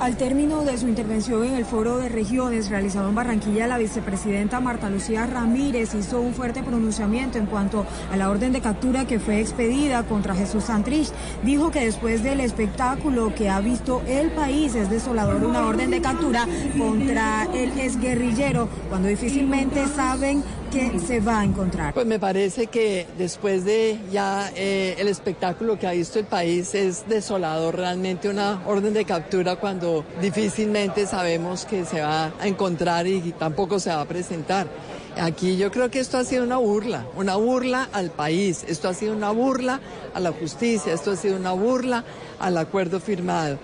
Al término de su intervención en el foro de regiones realizado en Barranquilla, la vicepresidenta Marta Lucía Ramírez hizo un fuerte pronunciamiento en cuanto a la orden de captura que fue expedida contra Jesús Santrich. Dijo que después del espectáculo que ha visto el país es desolador una orden de captura contra el exguerrillero cuando difícilmente saben que se va a encontrar. Pues me parece que después de ya eh, el espectáculo que ha visto el país es desolador realmente una orden de captura cuando difícilmente sabemos que se va a encontrar y tampoco se va a presentar. Aquí yo creo que esto ha sido una burla, una burla al país, esto ha sido una burla a la justicia, esto ha sido una burla al acuerdo firmado.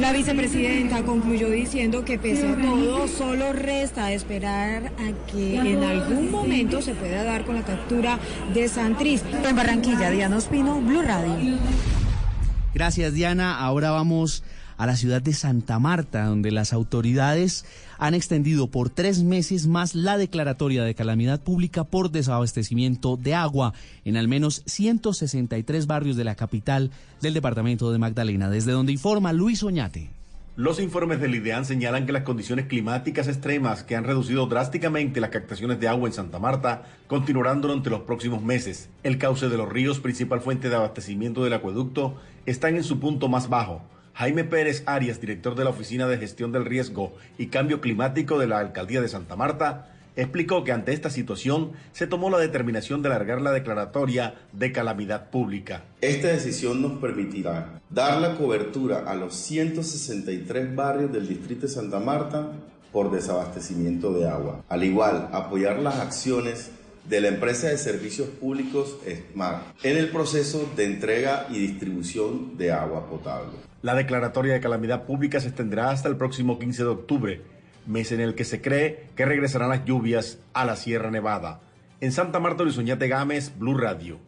La vicepresidenta concluyó diciendo que pese a todo solo resta esperar a que en algún momento se pueda dar con la captura de Santriz. En Barranquilla, Diana Ospino, Blue Radio. Gracias Diana, ahora vamos a la ciudad de Santa Marta, donde las autoridades han extendido por tres meses más la declaratoria de calamidad pública por desabastecimiento de agua en al menos 163 barrios de la capital del departamento de Magdalena, desde donde informa Luis Oñate. Los informes del IDEAN señalan que las condiciones climáticas extremas que han reducido drásticamente las captaciones de agua en Santa Marta continuarán durante los próximos meses. El cauce de los ríos, principal fuente de abastecimiento del acueducto, están en su punto más bajo. Jaime Pérez Arias, director de la Oficina de Gestión del Riesgo y Cambio Climático de la Alcaldía de Santa Marta, explicó que ante esta situación se tomó la determinación de alargar la declaratoria de calamidad pública. Esta decisión nos permitirá dar la cobertura a los 163 barrios del distrito de Santa Marta por desabastecimiento de agua. Al igual, apoyar las acciones de la empresa de servicios públicos SMART en el proceso de entrega y distribución de agua potable. La declaratoria de calamidad pública se extenderá hasta el próximo 15 de octubre, mes en el que se cree que regresarán las lluvias a la Sierra Nevada. En Santa Marta, Luis Oñate Gámez, Blue Radio.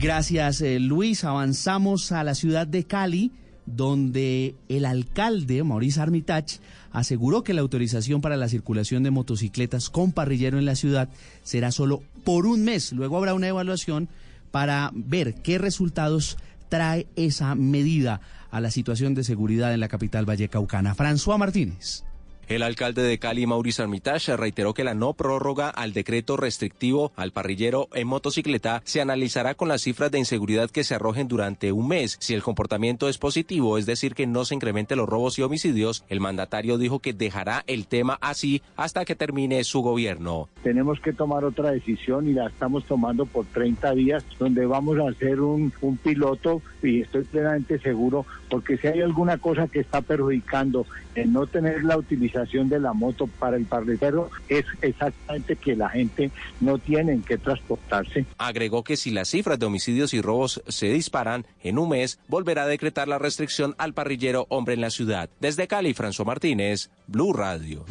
Gracias, eh, Luis. Avanzamos a la ciudad de Cali, donde el alcalde, Maurice Armitage, aseguró que la autorización para la circulación de motocicletas con parrillero en la ciudad será solo por un mes. Luego habrá una evaluación para ver qué resultados trae esa medida a la situación de seguridad en la capital vallecaucana. François Martínez. El alcalde de Cali, Mauricio Armitage, reiteró que la no prórroga al decreto restrictivo al parrillero en motocicleta se analizará con las cifras de inseguridad que se arrojen durante un mes. Si el comportamiento es positivo, es decir, que no se incrementen los robos y homicidios, el mandatario dijo que dejará el tema así hasta que termine su gobierno. Tenemos que tomar otra decisión y la estamos tomando por 30 días, donde vamos a hacer un, un piloto y estoy plenamente seguro, porque si hay alguna cosa que está perjudicando en no tener la utilización de la moto para el parrillero es exactamente que la gente no tiene que transportarse. Agregó que si las cifras de homicidios y robos se disparan, en un mes volverá a decretar la restricción al parrillero hombre en la ciudad. Desde Cali, François Martínez, Blue Radio.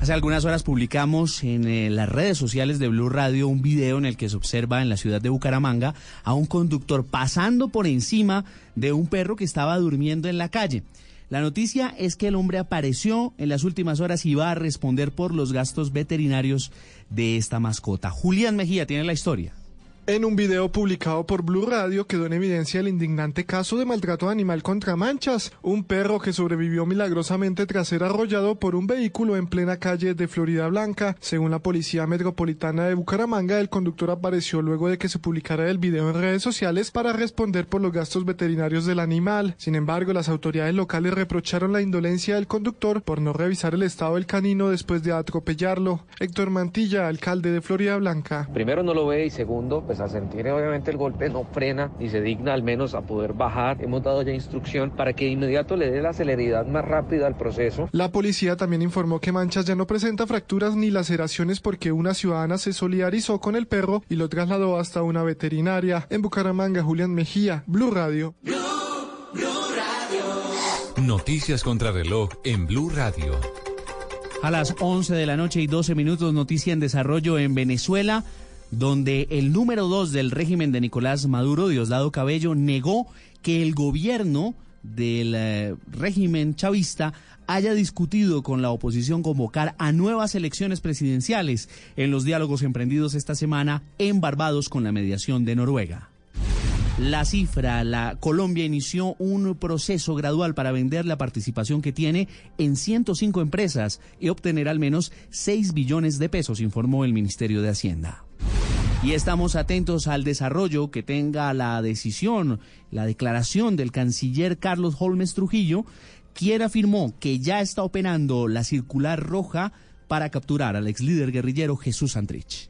Hace algunas horas publicamos en eh, las redes sociales de Blue Radio un video en el que se observa en la ciudad de Bucaramanga a un conductor pasando por encima de un perro que estaba durmiendo en la calle. La noticia es que el hombre apareció en las últimas horas y va a responder por los gastos veterinarios de esta mascota. Julián Mejía tiene la historia. En un video publicado por Blue Radio quedó en evidencia el indignante caso de maltrato animal contra manchas, un perro que sobrevivió milagrosamente tras ser arrollado por un vehículo en plena calle de Florida Blanca. Según la Policía Metropolitana de Bucaramanga, el conductor apareció luego de que se publicara el video en redes sociales para responder por los gastos veterinarios del animal. Sin embargo, las autoridades locales reprocharon la indolencia del conductor por no revisar el estado del canino después de atropellarlo. Héctor Mantilla, alcalde de Florida Blanca. Primero no lo ve y segundo, pues al sentir obviamente el golpe no frena y se digna al menos a poder bajar. Hemos dado ya instrucción para que de inmediato le dé la celeridad más rápida al proceso. La policía también informó que Manchas ya no presenta fracturas ni laceraciones porque una ciudadana se solidarizó con el perro y lo trasladó hasta una veterinaria. En Bucaramanga, Julián Mejía, Blue Radio. Noticias contra reloj en Blue Radio. A las 11 de la noche y 12 minutos, noticia en desarrollo en Venezuela, donde el número dos del régimen de Nicolás Maduro, Diosdado Cabello, negó que el gobierno del eh, régimen chavista haya discutido con la oposición convocar a nuevas elecciones presidenciales en los diálogos emprendidos esta semana en Barbados con la mediación de Noruega. La cifra, la Colombia inició un proceso gradual para vender la participación que tiene en 105 empresas y obtener al menos 6 billones de pesos, informó el Ministerio de Hacienda. Y estamos atentos al desarrollo que tenga la decisión, la declaración del canciller Carlos Holmes Trujillo, quien afirmó que ya está operando la circular roja para capturar al ex líder guerrillero Jesús Santrich.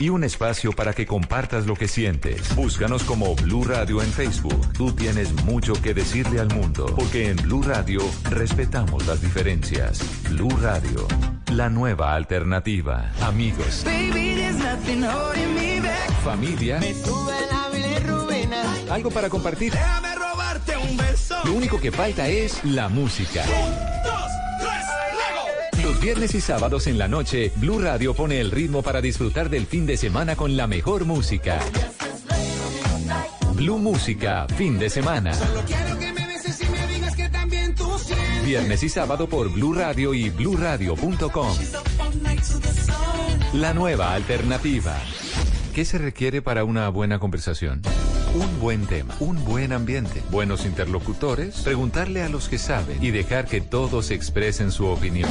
y un espacio para que compartas lo que sientes. Búscanos como Blue Radio en Facebook. Tú tienes mucho que decirle al mundo, porque en Blue Radio respetamos las diferencias. Blue Radio, la nueva alternativa. Amigos, familia, algo para compartir. Déjame robarte un beso. Lo único que falta es la música. Los viernes y sábados en la noche, Blue Radio pone el ritmo para disfrutar del fin de semana con la mejor música. Blue Música, fin de semana. Solo quiero que me beses y me digas que también tú sientes. Viernes y sábado por Blue Radio y bluradio.com. La nueva alternativa. ¿Qué se requiere para una buena conversación? Un buen tema, un buen ambiente, buenos interlocutores, preguntarle a los que saben y dejar que todos expresen su opinión.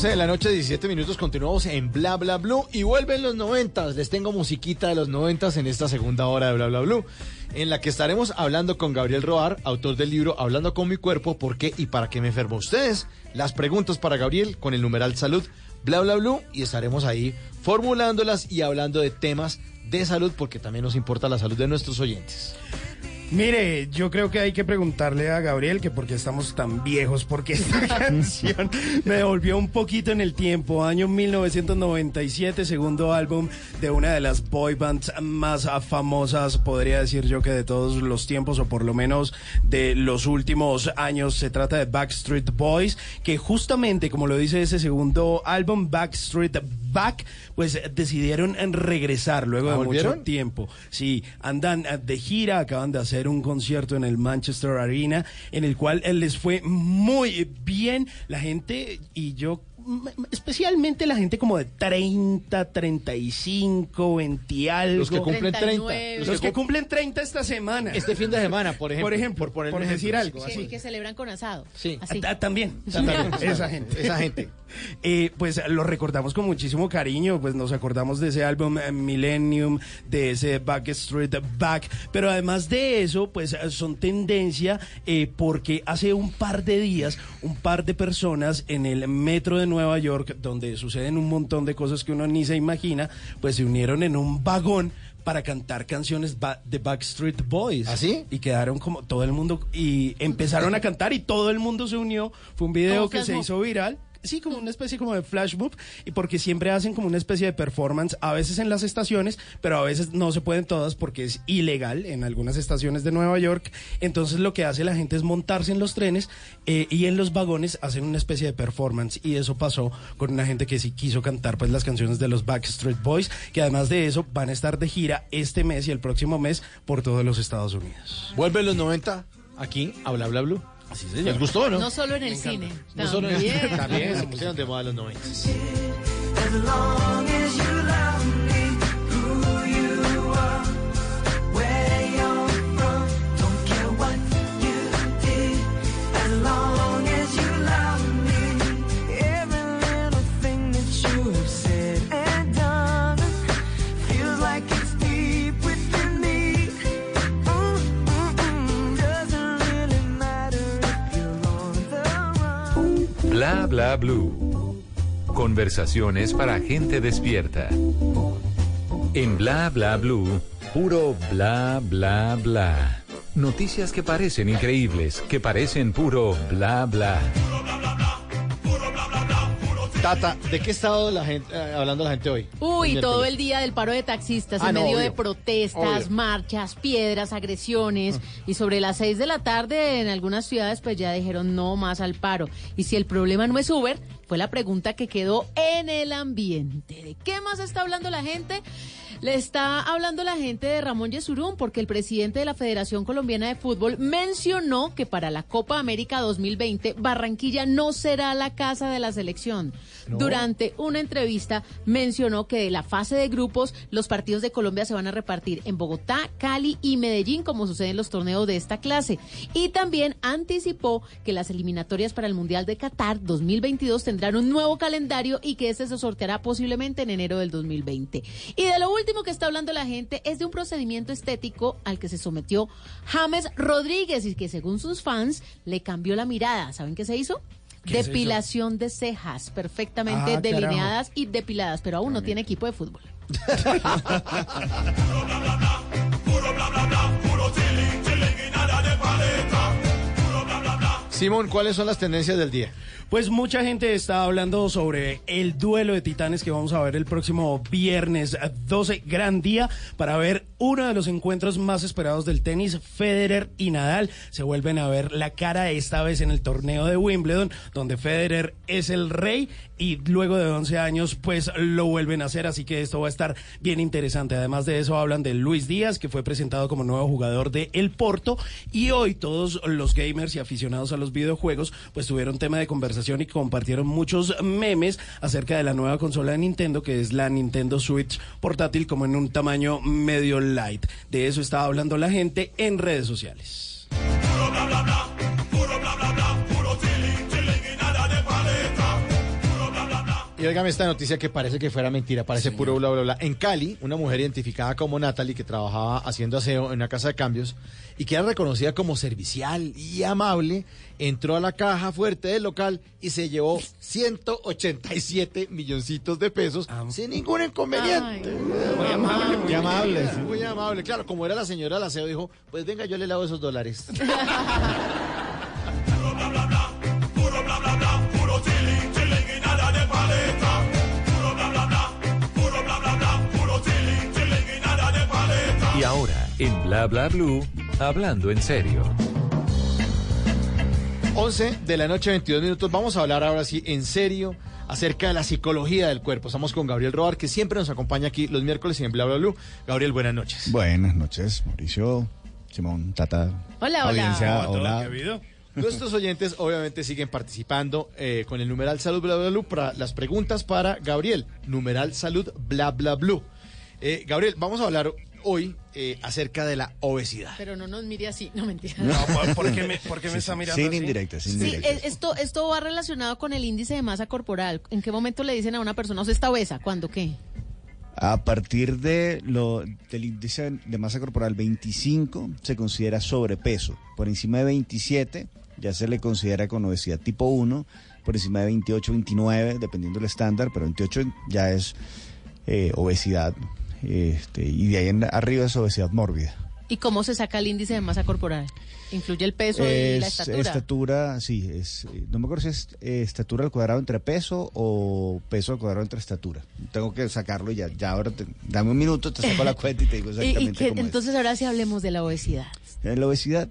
11 de la noche, 17 minutos, continuamos en Bla Bla Blue y vuelven los 90. Les tengo musiquita de los 90 en esta segunda hora de Bla Bla Blue, en la que estaremos hablando con Gabriel Roar, autor del libro Hablando con mi cuerpo, por qué y para qué me enfermo. Ustedes, las preguntas para Gabriel con el numeral salud, Bla Bla Blue, y estaremos ahí formulándolas y hablando de temas de salud, porque también nos importa la salud de nuestros oyentes. Mire, yo creo que hay que preguntarle a Gabriel que por qué estamos tan viejos, porque esta canción me devolvió un poquito en el tiempo. Año 1997, segundo álbum de una de las boy bands más famosas, podría decir yo que de todos los tiempos, o por lo menos de los últimos años. Se trata de Backstreet Boys, que justamente, como lo dice ese segundo álbum, Backstreet Back, pues decidieron regresar luego ¿Ah, de mucho tiempo. Sí, andan eh, de gira, acaban de hacer un concierto en el Manchester Arena, en el cual les fue muy bien. La gente y yo especialmente la gente como de 30, 35, 20 y algo. Los que cumplen 30. 39. Los, que, cumplen 30 esta semana. Este fin de semana, por ejemplo. Por ejemplo, por, por decir ejemplo. algo. Que, así. que celebran con asado. Sí. Así. También, También. esa gente. Esa gente. Eh, pues lo recordamos con muchísimo cariño, pues nos acordamos de ese álbum eh, Millennium, de ese Backstreet Back, pero además de eso, pues son tendencia eh, porque hace un par de días, un par de personas en el metro de Nueva York, donde suceden un montón de cosas que uno ni se imagina, pues se unieron en un vagón para cantar canciones de Backstreet Boys. ¿Así? Y quedaron como todo el mundo y empezaron a cantar y todo el mundo se unió. Fue un video que se hizo viral. Sí, como una especie como de flash mob y porque siempre hacen como una especie de performance, a veces en las estaciones, pero a veces no se pueden todas porque es ilegal en algunas estaciones de Nueva York. Entonces lo que hace la gente es montarse en los trenes eh, y en los vagones hacen una especie de performance y eso pasó con una gente que sí quiso cantar pues las canciones de los Backstreet Boys, que además de eso van a estar de gira este mes y el próximo mes por todos los Estados Unidos. Vuelven los 90 aquí a Bla Bla. Así ¿Les gustó no? No solo en el cine. No solo en- también. También se pusieron de moda los 90. Bla bla blue. Conversaciones para gente despierta. En Bla bla blue, puro bla bla bla. Noticias que parecen increíbles, que parecen puro bla bla. Tata, ¿de qué estado la gente, eh, hablando la gente hoy? Uy, todo el día del paro de taxistas Ah, en no, medio obvio. de protestas, Obvio. marchas, piedras, agresiones. Y sobre las seis de la tarde en algunas ciudades pues ya dijeron no más al paro. Y si el problema no es Uber, fue la pregunta que quedó en el ambiente. ¿De qué más está hablando la gente? Le está hablando la gente de Ramón Yesurún porque el presidente de la Federación Colombiana de Fútbol mencionó que para la Copa América 2020 Barranquilla no será la casa de la selección. No. Durante una entrevista mencionó que de la fase de grupos los partidos de Colombia se van a repartir en Bogotá, Cali y Medellín como sucede en los torneos de esta clase. Y también anticipó que las eliminatorias para el Mundial de Qatar 2022 tendrán un nuevo calendario y que este se sorteará posiblemente en enero del 2020. Y de lo último que está hablando la gente es de un procedimiento estético al que se sometió James Rodríguez y que según sus fans le cambió la mirada. ¿Saben qué se hizo? ¿Qué se hizo? Depilación de cejas, perfectamente Ah, delineadas y depiladas, pero aún no tiene equipo de fútbol. Simón, ¿cuáles son las tendencias del día? Pues mucha gente está hablando sobre el duelo de titanes que vamos a ver el próximo viernes 12, gran día para ver uno de los encuentros más esperados del tenis, Federer y Nadal. Se vuelven a ver la cara esta vez en el torneo de Wimbledon, donde Federer es el rey y luego de 11 años pues lo vuelven a hacer, así que esto va a estar bien interesante. Además de eso hablan de Luis Díaz, que fue presentado como nuevo jugador de El Porto y hoy todos los gamers y aficionados a los videojuegos pues tuvieron tema de conversación y compartieron muchos memes acerca de la nueva consola de Nintendo que es la Nintendo Switch portátil como en un tamaño medio light. De eso estaba hablando la gente en redes sociales. Y óigame esta noticia que parece que fuera mentira, parece puro bla bla bla. En Cali, una mujer identificada como Natalie que trabajaba haciendo aseo en una casa de cambios y que era reconocida como servicial y amable, entró a la caja fuerte del local y se llevó 187 milloncitos de pesos sin ningún inconveniente. Muy amable, muy amable, muy amable. Claro, como era la señora del aseo, dijo, pues venga, yo le lavo esos dólares. ahora, en Bla Bla Blue, hablando en serio. 11 de la noche, 22 minutos. Vamos a hablar ahora sí, en serio, acerca de la psicología del cuerpo. Estamos con Gabriel Robar, que siempre nos acompaña aquí los miércoles en Bla Bla Blue. Gabriel, buenas noches. Buenas noches, Mauricio, Simón, Tata. Hola, hola. Audiencia, ¿Todo hola. habido? Nuestros oyentes obviamente siguen participando eh, con el numeral salud bla bla blue para las preguntas para Gabriel. Numeral salud bla bla blue. Eh, Gabriel, vamos a hablar hoy eh, acerca de la obesidad. Pero no nos mire así, no mentira. No, ¿por- ¿por qué me, por qué me está mirando Sin así? indirectas, sin Sí, indirectas. es- esto, esto va relacionado con el índice de masa corporal. ¿En qué momento le dicen a una persona, usted está obesa? ¿Cuándo qué? A partir de lo, del índice de masa corporal 25 se considera sobrepeso. Por encima de 27 ya se le considera con obesidad tipo 1. Por encima de 28, 29, dependiendo del estándar, pero 28 ya es eh, obesidad. Este, y de ahí en arriba es obesidad mórbida. ¿Y cómo se saca el índice de masa corporal? ¿Influye el peso y la Es estatura? sí, es, eh, no me acuerdo si es eh, estatura al cuadrado entre peso o peso al cuadrado entre estatura. Tengo que sacarlo ya, ya ahora, te- dame un minuto, te saco la cuenta y te digo Y- exactamente y que- cómo es. entonces ahora sí hablemos de la obesidad. En la obesidad,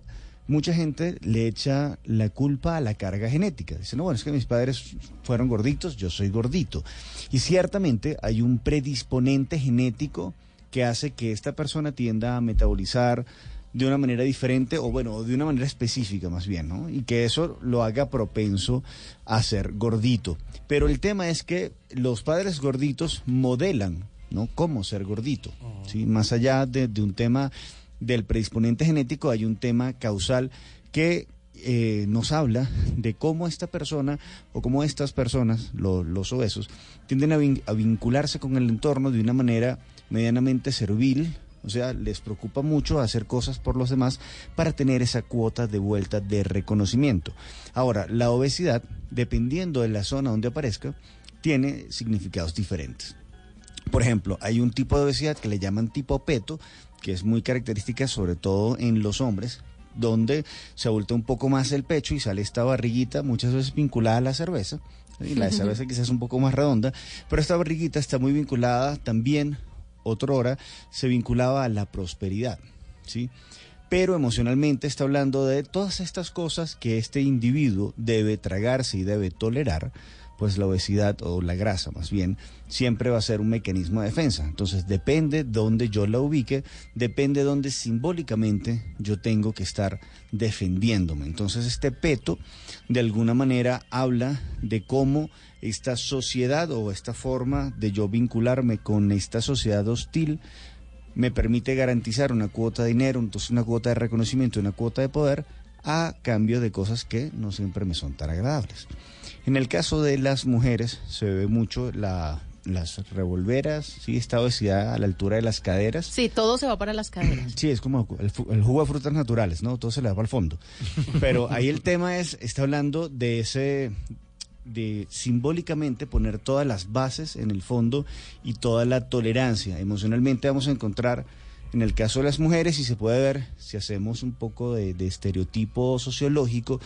mucha gente le echa la culpa a la carga genética. Dice, no, bueno, es que mis padres fueron gorditos, yo soy gordito. Y ciertamente hay un predisponente genético que hace que esta persona tienda a metabolizar de una manera diferente o bueno, de una manera específica más bien, ¿no? Y que eso lo haga propenso a ser gordito. Pero el tema es que los padres gorditos modelan, ¿no? Cómo ser gordito, ¿sí? Más allá de, de un tema del predisponente genético, hay un tema causal que eh, nos habla de cómo esta persona o cómo estas personas, lo- los obesos, tienden a, a vincularse con el entorno de una manera medianamente servil, o sea, les preocupa mucho hacer cosas por los demás para tener esa cuota de vuelta de reconocimiento. Ahora, la obesidad, dependiendo de la zona donde aparezca, tiene significados diferentes. Por ejemplo, hay un tipo de obesidad que le llaman tipo peto, que es muy característica sobre todo en los hombres, donde se abulta un poco más el pecho y sale esta barriguita, muchas veces vinculada a la cerveza. Y la de cerveza quizás es un poco más redonda, pero esta barriguita está muy vinculada también, otra hora, se vinculaba a la prosperidad, ¿sí? Pero emocionalmente está hablando de todas estas cosas que este individuo debe tragarse y debe tolerar, pues la obesidad o la grasa más bien siempre va a ser un mecanismo de defensa. Entonces depende dónde yo la ubique, depende dónde simbólicamente yo tengo que estar defendiéndome. Entonces este peto de alguna manera habla de cómo esta sociedad o esta forma de yo vincularme con esta sociedad hostil me permite garantizar una cuota de dinero, entonces una cuota de reconocimiento, una cuota de poder a cambio de cosas que no siempre me son tan agradables. En el caso de las mujeres se ve mucho la, las revolveras, ¿sí? esta obesidad a la altura de las caderas. Sí, todo se va para las caderas. Sí, es como el, el jugo de frutas naturales, ¿no? Todo se le da para el fondo. Pero ahí el tema es, está hablando de ese, de simbólicamente poner todas las bases en el fondo y toda la tolerancia. Emocionalmente vamos a encontrar, en el caso de las mujeres, y se puede ver, si hacemos un poco de, estereotipo sociológico,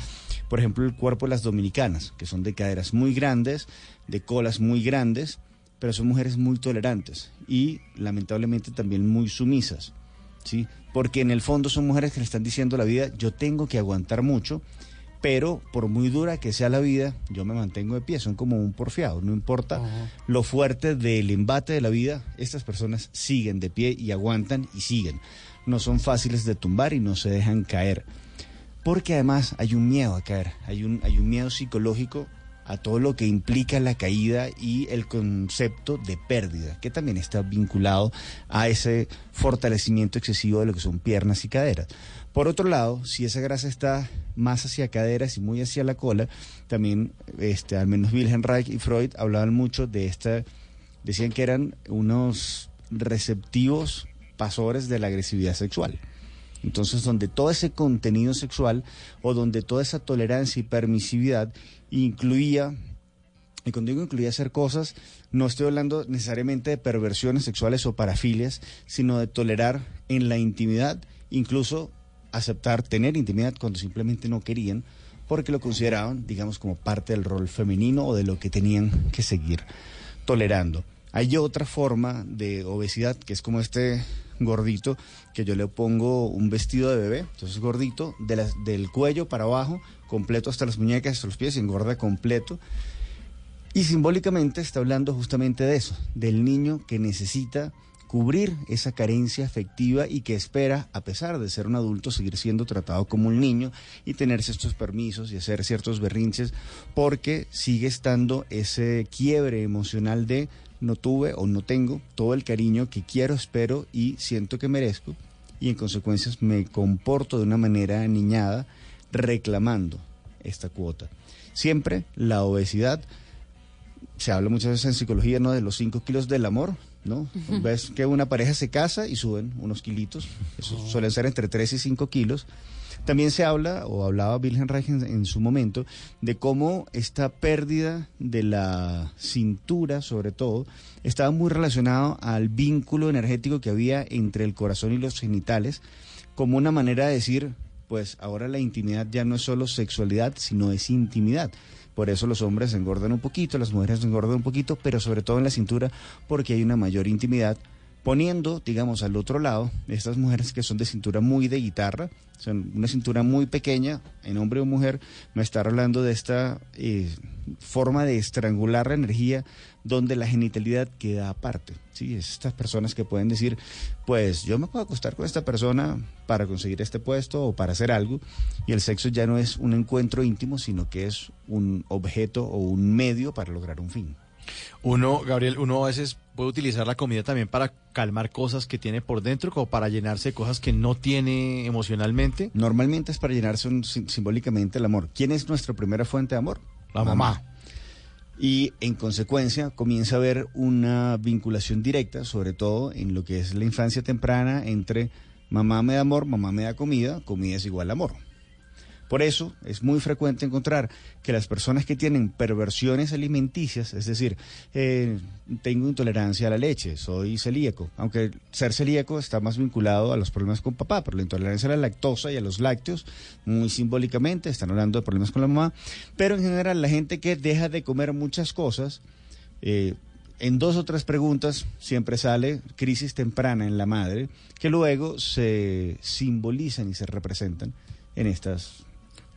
por ejemplo, el cuerpo de las dominicanas, que son de caderas muy grandes, de colas muy grandes, pero son mujeres muy tolerantes y lamentablemente también muy sumisas. ¿sí? Porque en el fondo son mujeres que le están diciendo a la vida, yo tengo que aguantar mucho, pero por muy dura que sea la vida, yo me mantengo de pie, son como un porfiado, no importa lo fuerte del embate de la vida, estas personas siguen de pie y aguantan y siguen. No son fáciles de tumbar y no se dejan caer. Porque además hay un miedo a caer, hay un, hay un miedo psicológico a todo lo que implica la caída y el concepto de pérdida, que también está vinculado a ese fortalecimiento excesivo de lo que son piernas y caderas. Por otro lado, si esa grasa está más hacia caderas y muy hacia la cola, también, este, al menos Wilhelm Reich y Freud hablaban mucho de esta, decían que eran unos receptivos pasores de la agresividad sexual. Entonces, donde todo ese contenido sexual o donde toda esa tolerancia y permisividad incluía, y cuando digo incluía hacer cosas, no estoy hablando necesariamente de perversiones sexuales o parafilias, sino de tolerar en la intimidad, incluso aceptar tener intimidad cuando simplemente no querían, porque lo consideraban, digamos, como parte del rol femenino o de lo que tenían que seguir tolerando. Hay otra forma de obesidad que es como este gordito que yo le pongo un vestido de bebé, entonces gordito, de del cuello para abajo, completo hasta las muñecas, hasta los pies, engorda completo. Y simbólicamente está hablando justamente de eso, del niño que necesita cubrir esa carencia afectiva y que espera, a pesar de ser un adulto, seguir siendo tratado como un niño y tenerse estos permisos y hacer ciertos berrinches, porque sigue estando ese quiebre emocional de no tuve o no tengo todo el cariño que quiero, espero y siento que merezco, y en consecuencias me comporto de una manera niñada reclamando esta cuota. Siempre la obesidad se habla muchas veces en psicología, ¿no? De los 5 kilos del amor, ¿no? Ves que una pareja se casa y suben unos kilitos, eso suelen ser entre 3 y 5 kilos. También se habla, o hablaba Wilhelm Reich en, en su momento, de cómo esta pérdida de la cintura, sobre todo, estaba muy relacionado al vínculo energético que había entre el corazón y los genitales, como una manera de decir, pues ahora la intimidad ya no es solo sexualidad, sino es intimidad. Por eso los hombres engordan un poquito, las mujeres engordan un poquito, pero sobre todo en la cintura porque hay una mayor intimidad. Poniendo, digamos, al otro lado, estas mujeres que son de cintura muy de guitarra, son una cintura muy pequeña, en hombre o mujer, me está hablando de esta eh, forma de estrangular la energía donde la genitalidad queda aparte. ¿sí? Es estas personas que pueden decir, pues yo me puedo acostar con esta persona para conseguir este puesto o para hacer algo, y el sexo ya no es un encuentro íntimo, sino que es un objeto o un medio para lograr un fin. Uno, Gabriel, uno a veces puede utilizar la comida también para calmar cosas que tiene por dentro, como para llenarse de cosas que no tiene emocionalmente. Normalmente es para llenarse un- sim- simbólicamente el amor. ¿Quién es nuestra primera fuente de amor? La mamá. Y en consecuencia comienza a haber una vinculación directa, sobre todo en lo que es la infancia temprana, entre mamá me da amor, mamá me da comida, comida es igual a amor. Por eso es muy frecuente encontrar que las personas que tienen perversiones alimenticias, es decir, eh, tengo intolerancia a la leche, soy celíaco, aunque ser celíaco está más vinculado a los problemas con papá, pero la intolerancia a la lactosa y a los lácteos, muy simbólicamente, están hablando de problemas con la mamá, pero en general la gente que deja de comer muchas cosas, eh, en dos o tres preguntas siempre sale crisis temprana en la madre, que luego se simbolizan y se representan en estas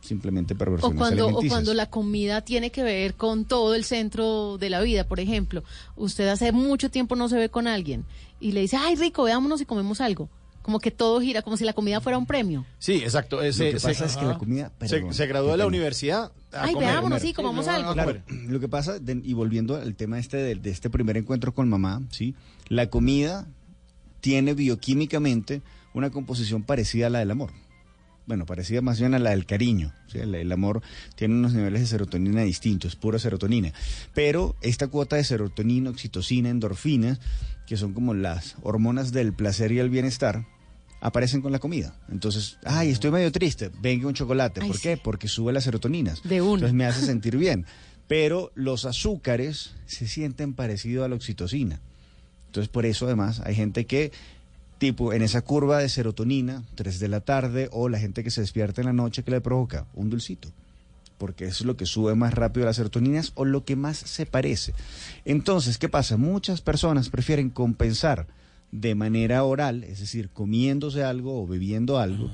simplemente O perversiones cuando, o cuando la comida tiene que ver con todo el centro de la vida, por ejemplo, usted hace mucho tiempo no se ve con alguien y le dice, ay rico, veámonos y comemos algo. Como que todo gira, como si la comida fuera un premio. Sí, exacto. Lo que pasa es que la comida- se, perdón, se graduó de la universidad. a Ay, comer. veámonos, sí, comamos no, algo. a Claro, comer. lo que pasa, de- y volviendo al tema este de, de este primer encuentro con mamá, ¿sí? La comida tiene bioquímicamente una composición parecida a la del amor. Bueno, parecida más bien a la del cariño. ¿sí? El, el amor tiene unos niveles de serotonina distintos, pura serotonina. Pero esta cuota de serotonina, oxitocina, endorfinas, que son como las hormonas del placer y el bienestar, aparecen con la comida. Entonces, ay, estoy medio triste, venga un chocolate. Ay, ¿Por qué? Porque sube la serotonina. De uno. Entonces me hace sentir bien. Pero los azúcares se sienten parecidos a la oxitocina. Entonces, por eso además hay gente que, tipo, en esa curva de serotonina, 3 de la tarde, o la gente que se despierta en la noche, que le provoca? Un dulcito. Porque es lo que sube más rápido las serotoninas o lo que más se parece. Entonces, ¿qué pasa? Muchas personas prefieren compensar de manera oral, es decir, comiéndose algo o bebiendo algo,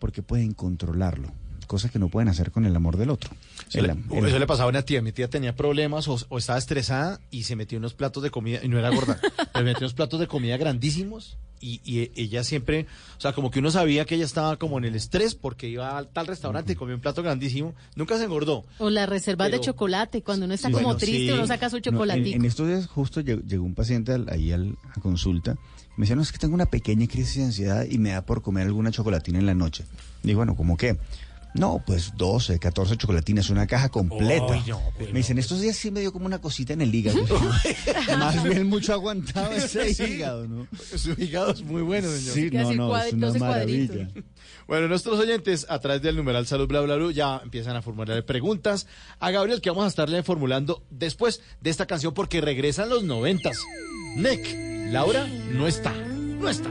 porque pueden controlarlo. Cosa que no pueden hacer con el amor del otro. El el- eso le pasaba a una tía. Mi tía tenía problemas o, o estaba estresada y se metió unos platos de comida, y no era gorda, pero metió unos platos de comida grandísimos y, y ella siempre, o sea, como que uno sabía que ella estaba como en el estrés porque iba al tal restaurante y comió un plato grandísimo. Nunca se engordó. O las reservas de Pero- chocolate, cuando uno está Sí. como Bueno, triste, sí. uno saca su No, en, en estos días justo llegó, llegó un paciente al- ahí al- a consulta. Me decía, no, es que tengo una pequeña crisis de ansiedad y me da por comer alguna chocolatina en la noche. Digo, bueno, ¿cómo qué? No, pues 12, 14 chocolatinas, una caja completa. Ay, no, pero- me dicen, estos días sí me dio como una cosita en el hígado. Más bien mucho aguantado ese Sí. hígado, ¿no? Su hígado es muy bueno, señor. Sí, no, no, es una maravilla. Bueno, nuestros oyentes a través del numeral salud bla bla bla ya empiezan a formular preguntas a Gabriel que vamos a estarle formulando después de esta canción porque regresan los noventas. Nick, Laura no está, no está.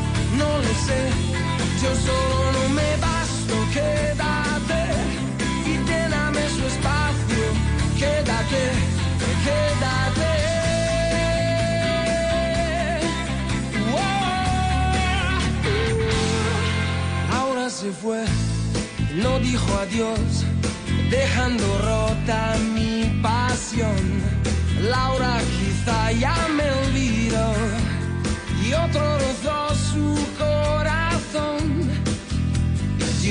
Yo solo no me basto, quédate y lléname su espacio, quédate, quédate. Ahora se fue, no dijo adiós, dejando rota mi pasión. Laura quizá ya me olvidó y otro rozó su corazón.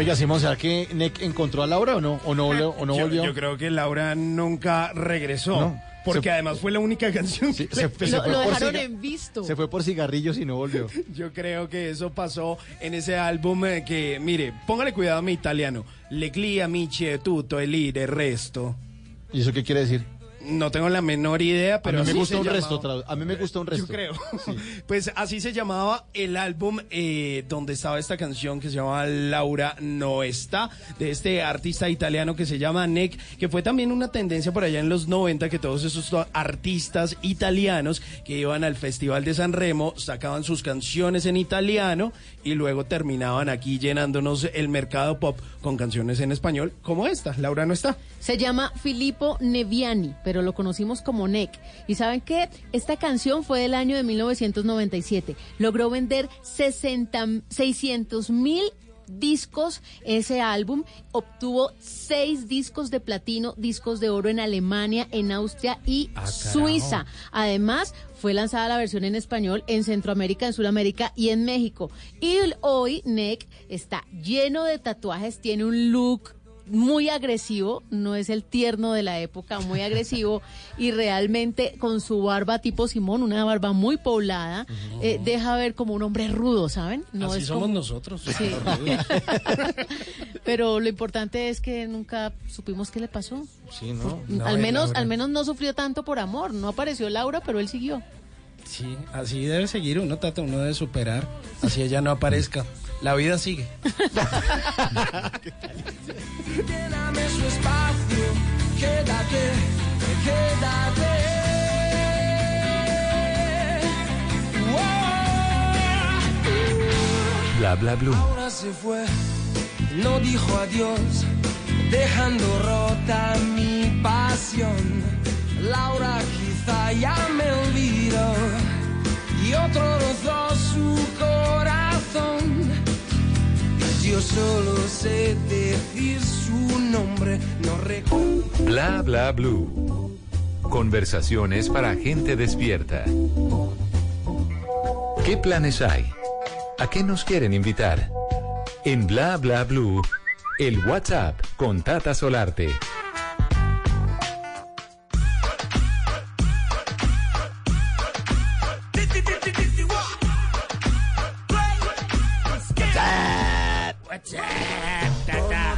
Oiga, Simón, ¿será que Nick encontró a Laura o no? ¿O no, volvió- o no yo, volvió? yo creo que Laura nunca regresó. No. Porque Se- además fue la única canción que se- se pegó. fue Lo por dejaron en visto. Se fue por cigarrillos y no volvió. Yo creo que eso pasó en ese álbum eh, que, mire, póngale cuidado a mi italiano. Le clia amici e tutto el resto. ¿Y eso qué quiere decir? No tengo la menor idea, pero a mí me gusta un llamaba. resto. A mí me gusta un resto. Yo creo. Pues así se llamaba el álbum eh, donde estaba esta canción que se llama Laura no está, de este artista italiano que se llama Nick, que fue también una tendencia por allá en los 90 que todos esos artistas italianos que iban al Festival de San Remo sacaban sus canciones en italiano y luego terminaban aquí llenándonos el mercado pop con canciones en español como esta, Laura no está. Se llama Filippo Neviani, pero lo conocimos como Neck. ¿Y saben qué? Esta canción fue del año de 1997. Logró vender 60, 600 mil discos ese álbum obtuvo seis discos de platino discos de oro en Alemania en Austria y Ah. Suiza además fue lanzada la versión en español en Centroamérica, en Sudamérica y en México. Y hoy Nick está lleno de tatuajes, tiene un look muy agresivo, no es el tierno de la época, muy agresivo y realmente con su barba tipo Simón, una barba muy poblada, eh, deja ver como un hombre rudo, ¿saben? No Así es somos como- nosotros. Sí. Pero lo importante es que nunca supimos qué le pasó. Sí, ¿no? al No, menos, Laura. al menos no sufrió tanto por amor. No apareció Laura, pero él siguió. Sí, así debe seguir uno, Tata, uno debe superar. Así ella no aparezca. La vida sigue. Lléname su espacio, quédate, quédate. Bla bla blue. Ahora se fue, no dijo adiós, dejando rota mi pasión. Laura quizá ya me olvidó y otro rozó su corazón. Yo solo sé decir su nombre, no recuerdo. Bla bla blue. Conversaciones para gente despierta. ¿Qué planes hay? ¿A qué nos quieren invitar? En Bla bla blue, el WhatsApp con Tata Solarte.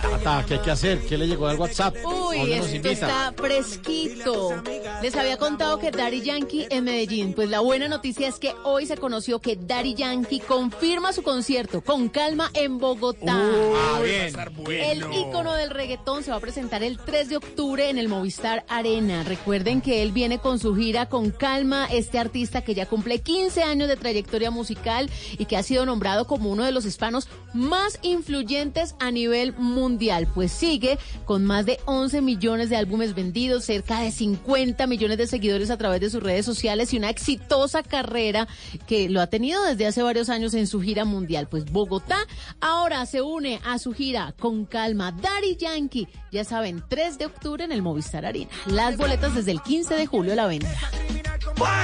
Tata, ¿qué hay que hacer? ¿Qué le llegó al WhatsApp? ¿A Uy, esto está fresquito. Les había contado que Daddy Yankee en Medellín. Pues la buena noticia es que hoy se conoció que Daddy Yankee confirma su concierto con calma en Bogotá. Ah, bien. El ícono del reggaetón se va a presentar el 3 de octubre en el Movistar Arena. Recuerden que él viene con su gira con calma, este artista que ya cumple 15 años de trayectoria musical y que ha sido nombrado como uno de los hispanos más influyentes a nivel mundial. Pues sigue con más de 11 millones de álbumes vendidos, cerca de 50 millones de seguidores a través de sus redes sociales y una exitosa carrera que lo ha tenido desde hace varios años en su gira mundial. Pues Bogotá ahora se une a su gira con calma. Daddy Yankee, ya saben, 3 de octubre en el Movistar Arena. Las boletas desde el 15 de julio a la venta. Pero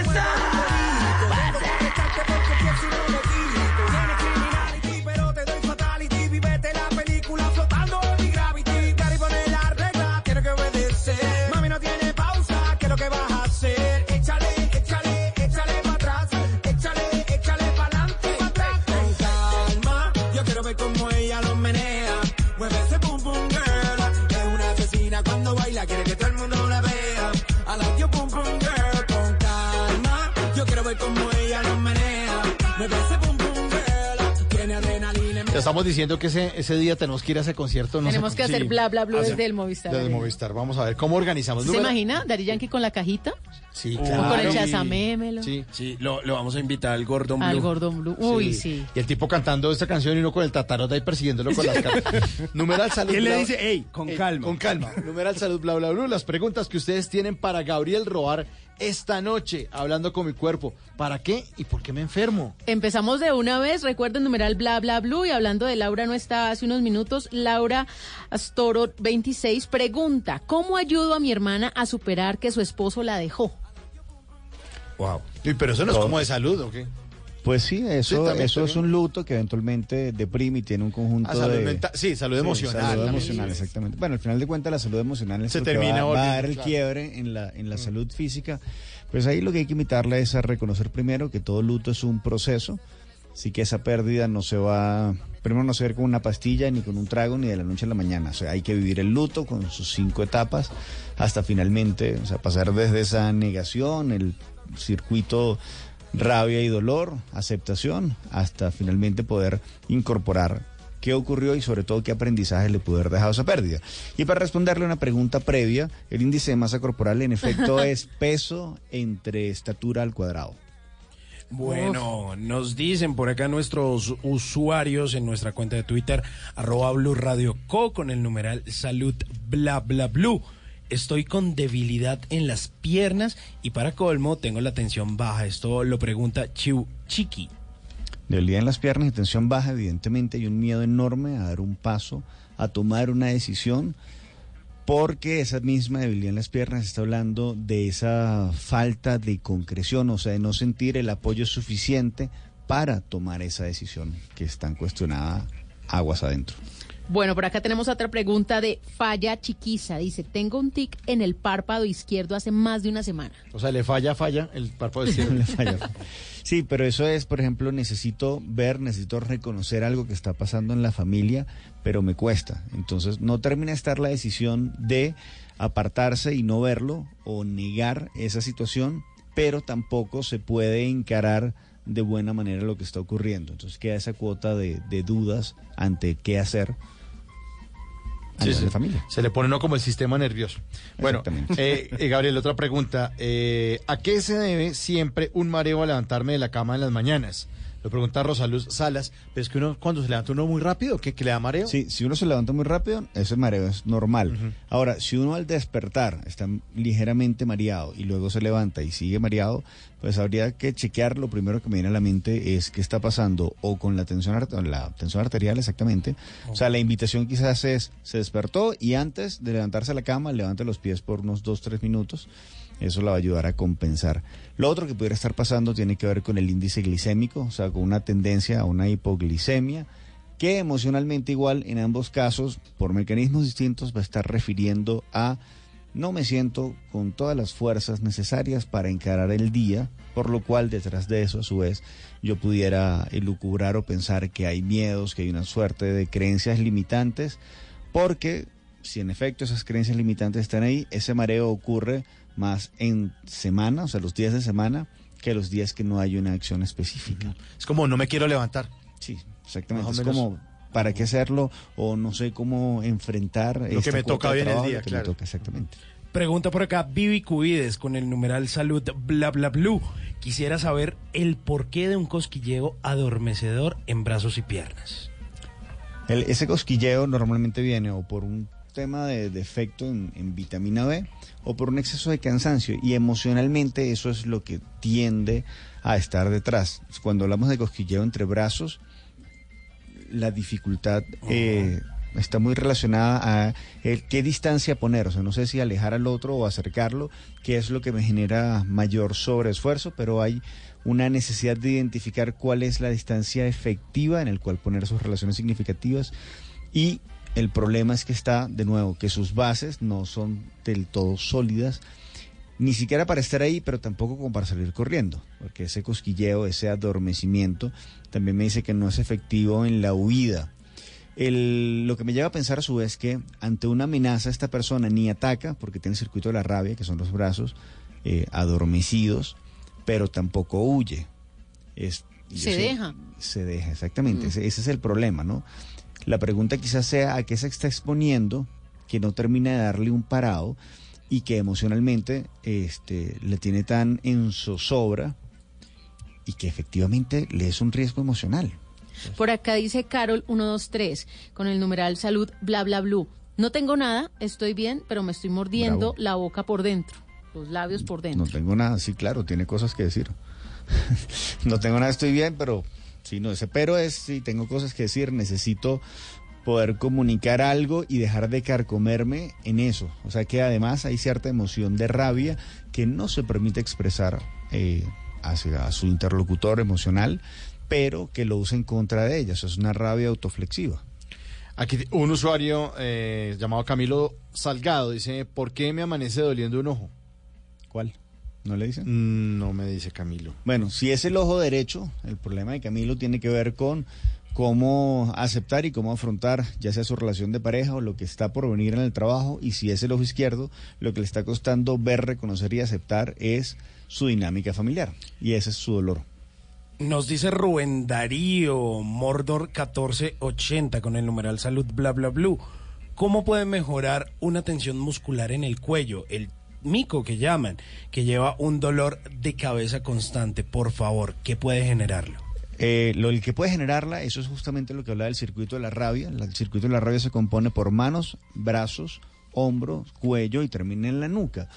estamos diciendo que ese, ese día tenemos que ir a ese concierto. No sé Tenemos que hacer sí. bla bla bla desde el Movistar. Desde el. Movistar. Vamos a ver cómo organizamos. ¿Se Número- imagina? Daddy Yankee con la cajita. Sí, O claro. con el chazamémelo. Sí. Sí, lo, lo vamos a invitar al Gordon Blue. Al Gordon Blue. Uy, sí. Y el tipo cantando esta canción y uno con el tatarot ahí persiguiéndolo con las cartas. Numeral salud. ¿Qué le dice? Ey, con calma. Con calma. Numeral salud, bla, bla, bla. Las preguntas que ustedes tienen para Gabriel Roar esta noche, hablando con mi cuerpo. ¿Para qué y por qué me enfermo? Empezamos de una vez, recuerden numeral bla bla blue y hablando de Laura no está hace unos minutos, Laura Astoro 26 pregunta, ¿cómo ayudo a mi hermana a superar que su esposo la dejó? Wow. pero eso no es como de salud, ¿o qué? Pues sí, eso, eso es un luto que eventualmente deprime y tiene un conjunto Ah, salud de... mental- sí, salud emocional Salud emocional, exactamente. Bueno, al final de cuentas la salud emocional es Se lo que termina va, va a dar el claro. quiebre en la, en la salud física. Pues ahí lo que hay que invitarla es a reconocer primero que todo luto es un proceso. Así que esa pérdida no se va, primero no se ve con una pastilla, ni con un trago, ni de la noche a la mañana. O sea, hay que vivir el luto con sus cinco etapas hasta finalmente, o sea, pasar desde esa negación, el circuito rabia y dolor, aceptación, hasta finalmente poder incorporar qué ocurrió y sobre todo qué aprendizaje le pudo haber dejado esa pérdida. Y para responderle una pregunta previa, el índice de masa corporal en efecto es peso entre estatura al cuadrado. Bueno, nos dicen por acá nuestros usuarios en nuestra cuenta de Twitter, arroba Blue Radio Co con el numeral salud bla bla blue. Estoy con debilidad en las piernas y para colmo tengo la tensión baja. Esto lo pregunta Chiu Chiqui. Debilidad en las piernas y tensión baja, evidentemente hay un miedo enorme a dar un paso, a tomar una decisión, porque esa misma debilidad en las piernas está hablando de esa falta de concreción, o sea, de no sentir el apoyo suficiente para tomar esa decisión que es tan cuestionada aguas adentro. Bueno, por acá tenemos otra pregunta de Falla Chiquiza. Dice, tengo un tic en el párpado izquierdo hace más de una semana. O sea, le falla, falla el párpado izquierdo. Le falla. Sí, pero eso es, por ejemplo, necesito ver, necesito reconocer algo que está pasando en la familia, pero me cuesta. Entonces, no termina de estar la decisión de apartarse y no verlo o negar esa situación, pero tampoco se puede encarar de buena manera lo que está ocurriendo. Entonces, queda esa cuota de, de dudas ante qué hacer a Sí, familia. Se le pone uno como el sistema nervioso. Bueno, eh, eh, Gabriel, otra pregunta. Eh, ¿A qué se debe siempre un mareo al levantarme de la cama en las mañanas? Lo pregunta Rosaluz Salas, pero es que uno cuando se levanta uno muy rápido, ¿qué, que le da mareo? Sí, si uno se levanta muy rápido, ese mareo es normal. Ahora, si uno al despertar está ligeramente mareado y luego se levanta y sigue mareado, pues habría que chequear. Lo primero que me viene a la mente es qué está pasando o con la tensión, la tensión arterial exactamente. O sea, la invitación quizás es, se despertó y antes de levantarse a la cama, levante los pies por unos 2-3 minutos. Eso la va a ayudar a compensar. Lo otro que pudiera estar pasando tiene que ver con el índice glicémico, o sea, con una tendencia a una hipoglicemia, que emocionalmente igual en ambos casos, por mecanismos distintos, va a estar refiriendo a no me siento con todas las fuerzas necesarias para encarar el día, por lo cual detrás de eso, a su vez, yo pudiera elucubrar o pensar que hay miedos, que hay una suerte de creencias limitantes, porque si en efecto esas creencias limitantes están ahí, ese mareo ocurre más en semana, o sea, los días de semana, que los días que no hay una acción específica. Es como no me quiero levantar. Sí, exactamente. Es menos. como para qué hacerlo o no sé cómo enfrentar Lo que me toca hoy en el día, lo que me claro. toca, exactamente. Pregunta por acá, Vivi Cubides con el numeral salud bla bla blue. Quisiera saber el porqué de un cosquilleo adormecedor en brazos y piernas. El- ese cosquilleo normalmente viene o por un tema de defecto en, en vitamina B o por un exceso de cansancio. Y emocionalmente eso es lo que tiende a estar detrás. Cuando hablamos de cosquilleo entre brazos, la dificultad eh, está muy relacionada a el qué distancia poner, o sea, no sé si alejar al otro o acercarlo, que es lo que me genera mayor sobreesfuerzo, pero hay una necesidad de identificar cuál es la distancia efectiva en el cual poner sus relaciones significativas y el problema es que está, de nuevo, que sus bases no son del todo sólidas, ni siquiera para estar ahí, pero tampoco como para salir corriendo, porque ese cosquilleo, ese adormecimiento, también me dice que no es efectivo en la huida. El- lo que me lleva a pensar a su vez que ante una amenaza esta persona ni ataca, porque tiene el circuito de la rabia, que son los brazos eh, adormecidos, pero tampoco huye. Es, Se sé- deja. Se deja, exactamente. Mm. Ese, ese es el problema, ¿no? La pregunta quizás sea a qué se está exponiendo, que no termina de darle un parado y que emocionalmente este, le tiene tan en zozobra y que efectivamente le es un riesgo emocional. Por acá dice Carol 123 con el numeral salud bla bla blue. No tengo nada, estoy bien, pero me estoy mordiendo Bravo. la boca por dentro, los labios por dentro. No tengo nada, sí, claro, tiene cosas que decir. no tengo nada, estoy bien, pero sí, no, ese pero es, sí, tengo cosas que decir, necesito poder comunicar algo y dejar de carcomerme en eso. O sea que además hay cierta emoción de rabia que no se permite expresar eh, hacia su interlocutor emocional, pero que lo usa en contra de ella. Eso es una rabia autoflexiva. Aquí un usuario eh, llamado Camilo Salgado dice, ¿por qué me amanece doliendo un ojo? ¿Cuál? ¿No le dicen? Mm, no me dice Camilo. Bueno, si es el ojo derecho, el problema de Camilo tiene que ver con cómo aceptar y cómo afrontar ya sea su relación de pareja o lo que está por venir en el trabajo y si es el ojo izquierdo, lo que le está costando ver, reconocer y aceptar es su dinámica familiar y ese es su dolor. Nos dice Rubén Darío Mordor 1480 con el numeral salud bla bla blue. ¿Cómo puede mejorar una tensión muscular en el cuello? El mico que llaman, que lleva un dolor de cabeza constante. Por favor, ¿qué puede generarlo? Eh, lo el que puede generarla, eso es justamente lo que hablaba del circuito de la rabia. El circuito de la rabia se compone por manos, brazos, hombros, cuello y termina en la nuca.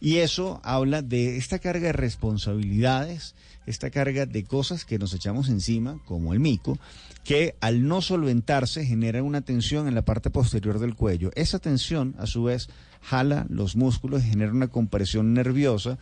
Y eso habla de esta carga de responsabilidades, esta carga de cosas que nos echamos encima, como el mico, que al no solventarse generan una tensión en la parte posterior del cuello. Esa tensión, a su vez, jala los músculos y genera una compresión nerviosa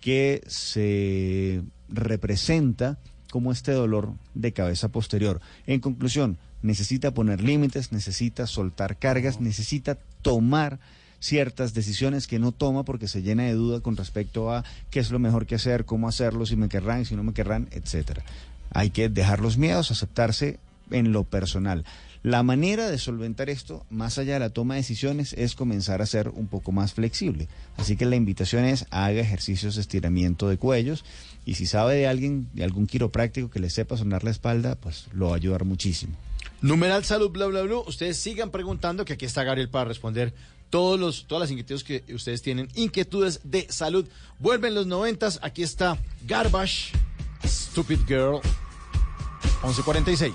que se representa como este dolor de cabeza posterior. En conclusión, necesita poner límites, necesita soltar cargas, necesita tomar ciertas decisiones que no toma porque se llena de duda con respecto a qué es lo mejor que hacer, cómo hacerlo, si me querrán, si no me querrán, etcétera. Hay que dejar los miedos, aceptarse en lo personal. La manera de solventar esto, más allá de la toma de decisiones, es comenzar a ser un poco más flexible. Así que la invitación es haga ejercicios de estiramiento de cuellos y si sabe de alguien, de algún quiropráctico que le sepa sonar la espalda, pues lo va a ayudar muchísimo. Numeral salud bla bla bla. Ustedes sigan preguntando que aquí está Gabriel para responder todos los, todas las inquietudes que ustedes tienen. Inquietudes de salud. Vuelven los noventas. Aquí está Garbage, Stupid Girl. 11.46.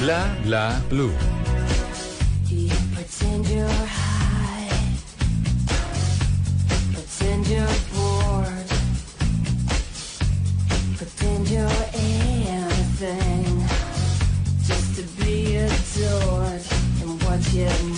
Bla bla blue. And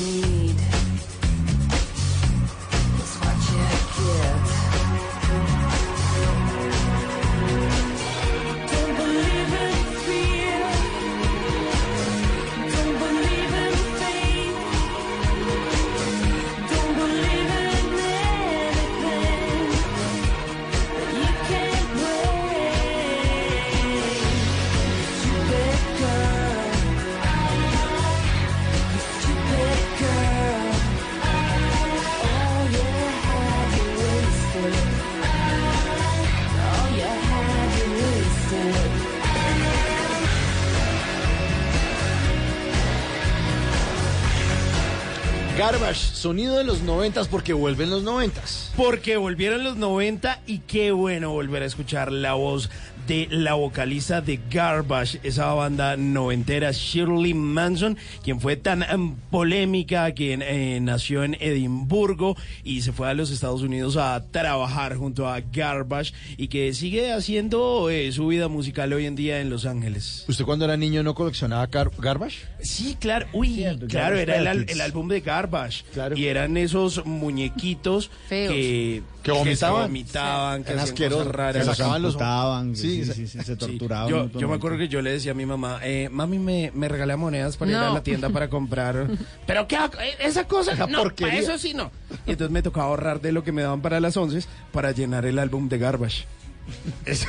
Garbage, sonido de los noventas porque vuelven los noventas. Porque volvieron los 90 y qué bueno volver a escuchar la voz de la vocalista de Garbage, esa banda noventera, Shirley Manson, quien fue tan em, polémica, quien eh, nació en Edimburgo y se fue a los Estados Unidos a trabajar junto a Garbage y que sigue haciendo eh, su vida musical hoy en día en Los Ángeles. ¿Usted cuando era niño no coleccionaba gar- Garbage? Sí, claro, uy, claro, Garbage era el, álbum de Garbage. Y eran esos muñequitos Feos. que, Que vomitaban. vomitaban, que Eran hacían asquerosos. cosas raras. Se sacaban los- Sí, sí, se- sí, sí, se Sí, torturaban. Yo, yo me acuerdo que yo le decía a mi mamá, eh, mami, me, me regala monedas para ir a la tienda para comprar. Pero qué? Eh, esa cosa, Esa no, porquería. para eso sí no. Y entonces me tocaba ahorrar de lo que me daban para las once para llenar el álbum de Garbage. Eso,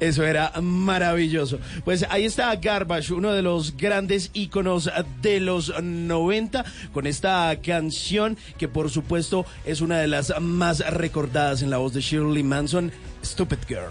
eso era maravilloso. Pues ahí está Garbage, uno de los grandes íconos de los 90, con esta canción que por supuesto es una de las más recordadas en la voz de Shirley Manson, Stupid Girl.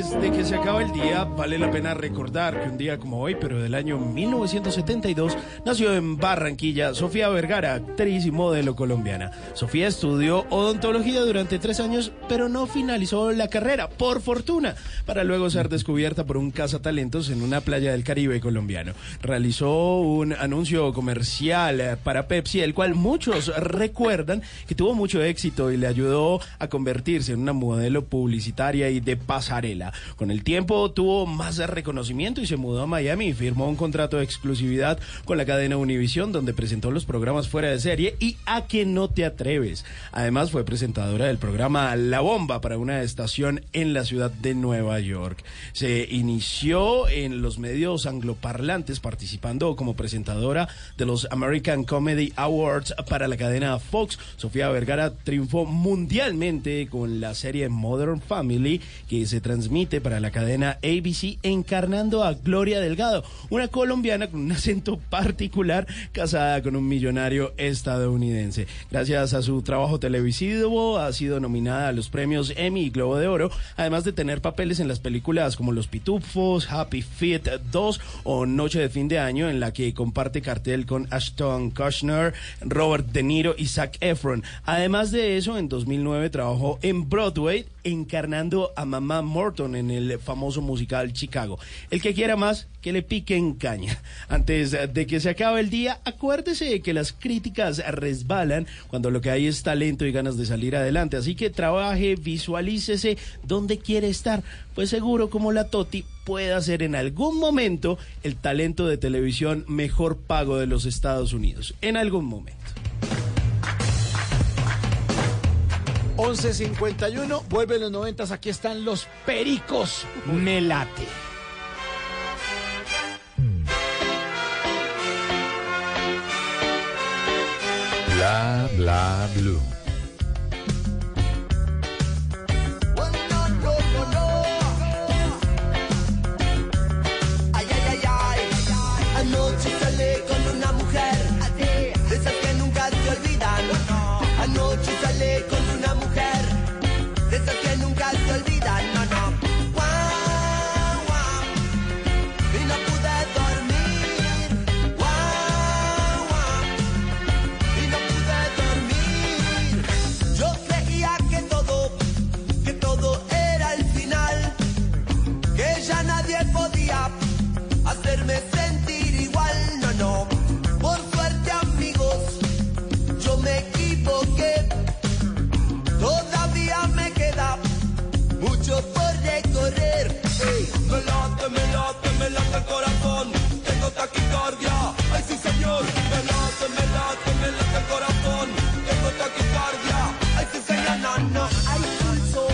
Antes de que se acabe el día, vale la pena recordar que un día como hoy, pero del año 1972, nació en Barranquilla Sofía Vergara, actriz y modelo colombiana. Sofía estudió odontología durante tres años, pero no finalizó la carrera, por fortuna, para luego ser descubierta por un cazatalentos en una playa del Caribe colombiano. Realizó un anuncio comercial eh, para Pepsi, el cual muchos recuerdan que tuvo mucho éxito y le ayudó a convertirse en una modelo publicitaria y de pasarela. Con el tiempo tuvo más reconocimiento y se mudó a Miami y firmó un contrato de exclusividad con la cadena Univision donde presentó los programas fuera de serie y A que no te atreves. Además fue presentadora del programa La Bomba para una estación en la ciudad de Nueva York. Se inició en los medios angloparlantes participando como presentadora de los American Comedy Awards para la cadena Fox. Sofía Vergara triunfó mundialmente con la serie Modern Family que se transmite para la cadena ABC encarnando a Gloria Delgado, una colombiana con un acento particular casada con un millonario estadounidense. Gracias a su trabajo televisivo ha sido nominada a los premios Emmy y Globo de Oro, además de tener papeles en las películas como Los Pitufos, Happy Feet 2 o Noche de Fin de Año en la que comparte cartel con Ashton Kutcher, Robert De Niro y Zac Efron. Además de eso, en 2009 trabajó en Broadway encarnando a Mamá Morton en el famoso musical Chicago. El que quiera más, que le piquen caña. Antes de que se acabe el día, acuérdese de que las críticas resbalan cuando lo que hay es talento y ganas de salir adelante. Así que trabaje, visualícese dónde quiere estar. Pues seguro como la Toti pueda ser en algún momento el talento de televisión mejor pago de los Estados Unidos. En algún momento. 11.51, vuelve los noventas, aquí están los pericos. Me late. Bla, bla, blue. Mucho por recorrer. Ey, me late, me late, me late el corazón. Tengo taquicardia, ay sí señor. Me late, me late, me late el corazón. Tengo taquicardia, ay sí señor. No, no, hay pulso,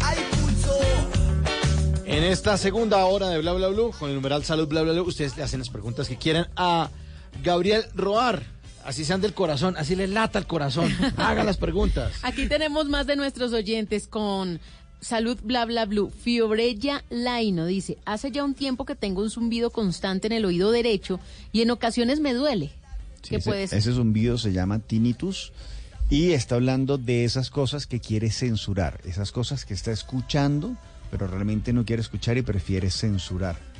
hay pulso. En esta segunda hora de Bla Bla Blue, con el numeral Salud Bla Bla Blue, ustedes le hacen las preguntas que quieran a Gabriel Roar. Así sean del corazón, así le lata el corazón. Haga las preguntas. Aquí tenemos más de nuestros oyentes con Salud Bla Bla Blue. Fiorella Laino dice, hace ya un tiempo que tengo un zumbido constante en el oído derecho y en ocasiones me duele. Sí, ¿Qué ese, puede ser? ese zumbido se llama tinnitus y está hablando de esas cosas que quiere censurar, esas cosas que está escuchando, pero realmente no quiere escuchar y prefiere censurar.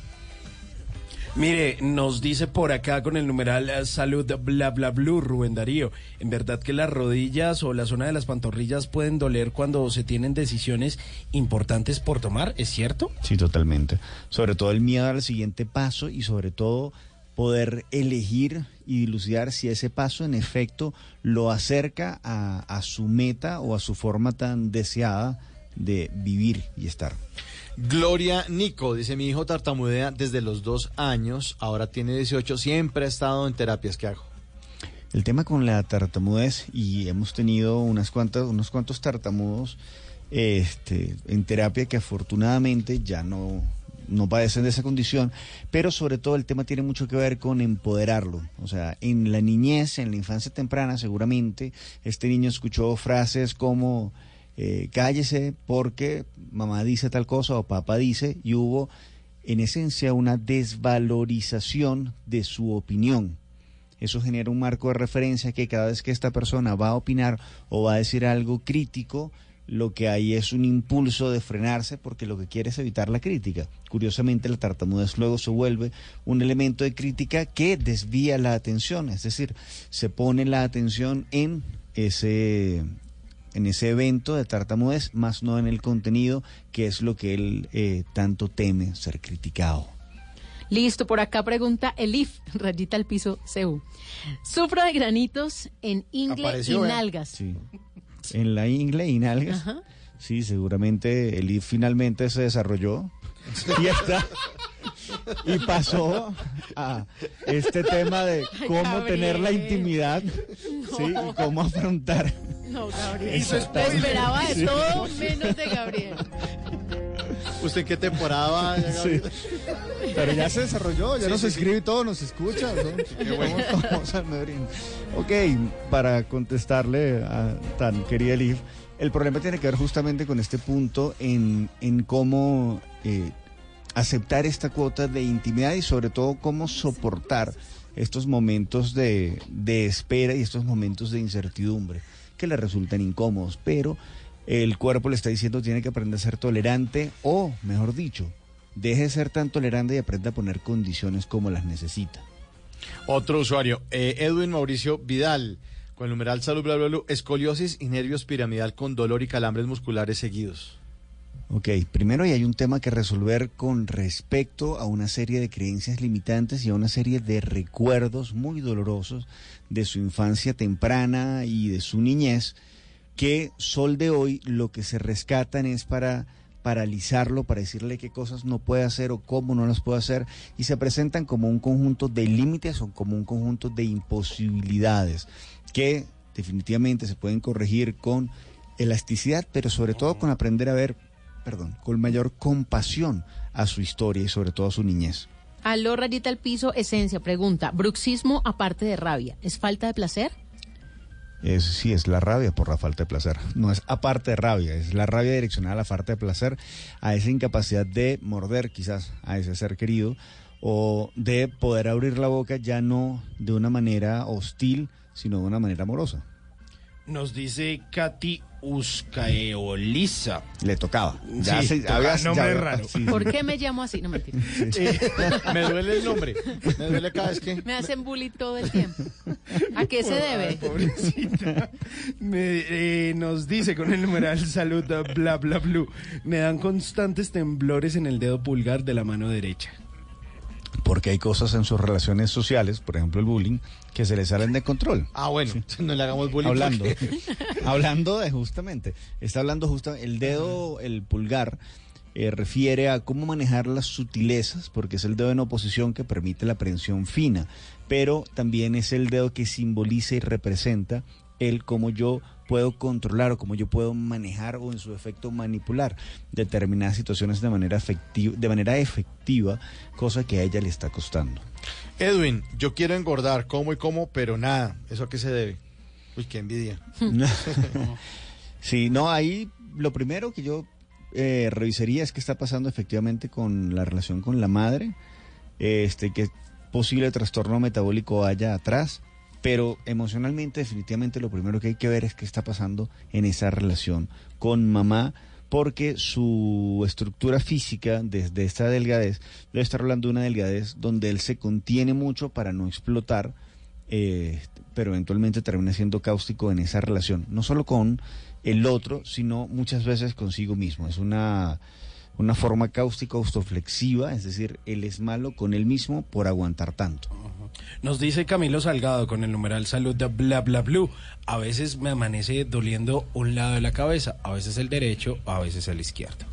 Mire, nos dice por acá con el numeral eh, salud bla bla blue Rubén Darío. En verdad que las rodillas o la zona de las pantorrillas pueden doler cuando se tienen decisiones importantes por tomar, ¿es cierto? Sí, totalmente. Sobre todo el miedo al siguiente paso y sobre todo poder elegir y dilucidar si ese paso en efecto lo acerca a, a su meta o a su forma tan deseada de vivir y estar. Gloria Nico, dice mi hijo tartamudea desde los dos años, ahora tiene 18, siempre ha estado en terapias. ¿Qué hago? El tema con la tartamudez, y hemos tenido unas cuantas, unos cuantos tartamudos este, en terapia que afortunadamente ya no, no padecen de esa condición, pero sobre todo el tema tiene mucho que ver con empoderarlo. O sea, en la niñez, en la infancia temprana, seguramente este niño escuchó frases como eh, cállese porque mamá dice tal cosa o papá dice, y hubo en esencia una desvalorización de su opinión. Eso genera un marco de referencia que cada vez que esta persona va a opinar o va a decir algo crítico, lo que hay es un impulso de frenarse porque lo que quiere es evitar la crítica. Curiosamente, la tartamudez luego se vuelve un elemento de crítica que desvía la atención, es decir, se pone la atención en ese en ese evento de tartamudez, más no en el contenido, que es lo que él eh, tanto teme ser criticado. Listo, por acá pregunta Elif, rayita al piso, CU. Sufro de granitos en ingle Apareció, y ¿eh? nalgas. Sí. En la ingle y nalgas. Ajá. Sí, seguramente el IF finalmente se desarrolló y está y pasó a este tema de cómo Gabriel. tener la intimidad, sí, y cómo afrontar. No, Gabriel. Esperaba de Sí. todo menos de Gabriel. ¿Usted qué temporada va? Sí. Pero ya se desarrolló, ya Sí, nos sí, escribe y todo, nos escucha. ¿no? Qué bueno. Vamos- vamos al Madrid. Ok, para contestarle a tan querida Elif, el problema tiene que ver justamente con este punto en, en cómo eh, aceptar esta cuota de intimidad y sobre todo cómo soportar estos momentos de, de espera y estos momentos de incertidumbre que le resultan incómodos, pero el cuerpo le está diciendo tiene que aprender a ser tolerante o, mejor dicho, deje de ser tan tolerante y aprenda a poner condiciones como las necesita. Otro usuario, eh, Edwin Mauricio Vidal, con salud bla bla bla, escoliosis y nervios piramidal con dolor y calambres musculares seguidos. Ok, primero y hay un tema que resolver con respecto a una serie de creencias limitantes y a una serie de recuerdos muy dolorosos de su infancia temprana y de su niñez, que sol de hoy lo que se rescatan es para paralizarlo, para decirle qué cosas no puede hacer o cómo no las puede hacer, y se presentan como un conjunto de límites o como un conjunto de imposibilidades que definitivamente se pueden corregir con elasticidad, pero sobre todo con aprender a ver, perdón, con mayor compasión a su historia y sobre todo a su niñez. Aló, rayita al piso, esencia, pregunta. Bruxismo aparte de rabia, ¿es falta de placer? Es, sí, es la rabia por la falta de placer. No es aparte de rabia, es la rabia direccionada a la falta de placer, a esa incapacidad de morder quizás a ese ser querido o de poder abrir la boca ya no de una manera hostil, sino de una manera amorosa. Nos dice Katy Uscaeoliza. Le tocaba. Ya Sí, se- toca había- nombre ya- raro. sí, sí. ¿Por qué me llamo así? No mentira. Eh, me duele el nombre. Me duele cada vez que. Me hacen bullying todo el tiempo. ¿A qué se debe? Pobrecita. Me, eh, nos dice con el numeral salud bla bla blue. Me dan constantes temblores en el dedo pulgar de la mano derecha. Porque hay cosas en sus relaciones sociales, por ejemplo el bullying, que se le salen de control. Ah, bueno, no le hagamos bullying. hablando, hablando de justamente, está hablando justo el dedo, el pulgar, eh, refiere a cómo manejar las sutilezas, porque es el dedo en oposición que permite la aprehensión fina, pero también es el dedo que simboliza y representa el cómo yo puedo controlar o cómo yo puedo manejar o en su efecto manipular determinadas situaciones de manera efectiva, de manera efectiva, cosa que a ella le está costando. Edwin, yo quiero engordar, como y como, pero nada. ¿Eso a qué se debe? Uy, qué envidia. Sí, no, ahí lo primero que yo eh, revisaría es qué está pasando efectivamente con la relación con la madre, este, qué posible trastorno metabólico haya atrás, pero emocionalmente definitivamente lo primero que hay que ver es qué está pasando en esa relación con mamá, porque su estructura física desde esta delgadez, debe estar hablando de una delgadez donde él se contiene mucho para no explotar, eh, pero eventualmente termina siendo cáustico en esa relación, no solo con el otro, sino muchas veces consigo mismo. Es una, una forma cáustica autoflexiva, es decir, él es malo con él mismo por aguantar tanto. Nos dice Camilo Salgado con el numeral salud de bla bla blue. A veces me amanece doliendo un lado de la cabeza, a veces el derecho, a veces el izquierdo.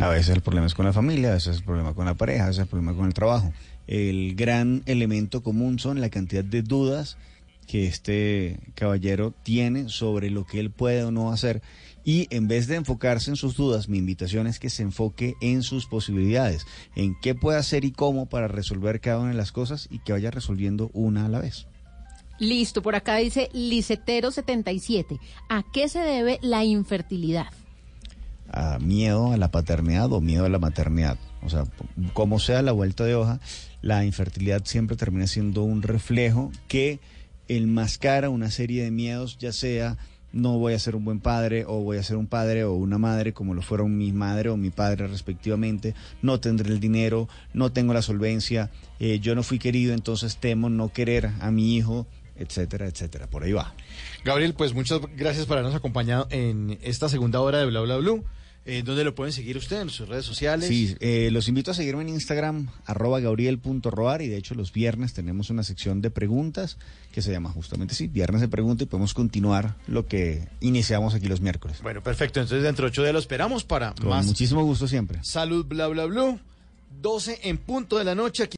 A veces el problema es con la familia, a veces el problema con la pareja, a veces el problema con el trabajo. El gran elemento común son la cantidad de dudas que este caballero tiene sobre lo que él puede o no hacer. Y en vez de enfocarse en sus dudas, mi invitación es que se enfoque en sus posibilidades, en qué puede hacer y cómo para resolver cada una de las cosas y que vaya resolviendo una a la vez. Listo, por acá dice Licetero77. ¿A qué se debe la infertilidad? a miedo a la paternidad o miedo a la maternidad. O sea, como sea la vuelta de hoja, la infertilidad siempre termina siendo un reflejo que enmascara una serie de miedos, ya sea no voy a ser un buen padre o voy a ser un padre o una madre como lo fueron mi madre o mi padre respectivamente, no tendré el dinero, no tengo la solvencia, eh, yo no fui querido, entonces temo no querer a mi hijo, etcétera, etcétera. Por ahí va. Gabriel, pues muchas gracias por habernos acompañado en esta segunda hora de Bla Bla Blue. Eh, ¿Dónde lo pueden seguir usted? ¿En sus redes sociales? Sí, eh, los invito a seguirme en Instagram, arroba gabriel.roar, y de hecho los viernes tenemos una sección de preguntas que se llama justamente así, viernes de preguntas, y podemos continuar lo que iniciamos aquí los miércoles. Bueno, perfecto. Entonces dentro de ocho días lo esperamos para Con más muchísimo gusto siempre. salud, bla, bla, blue. 12 en punto de la noche. Aquí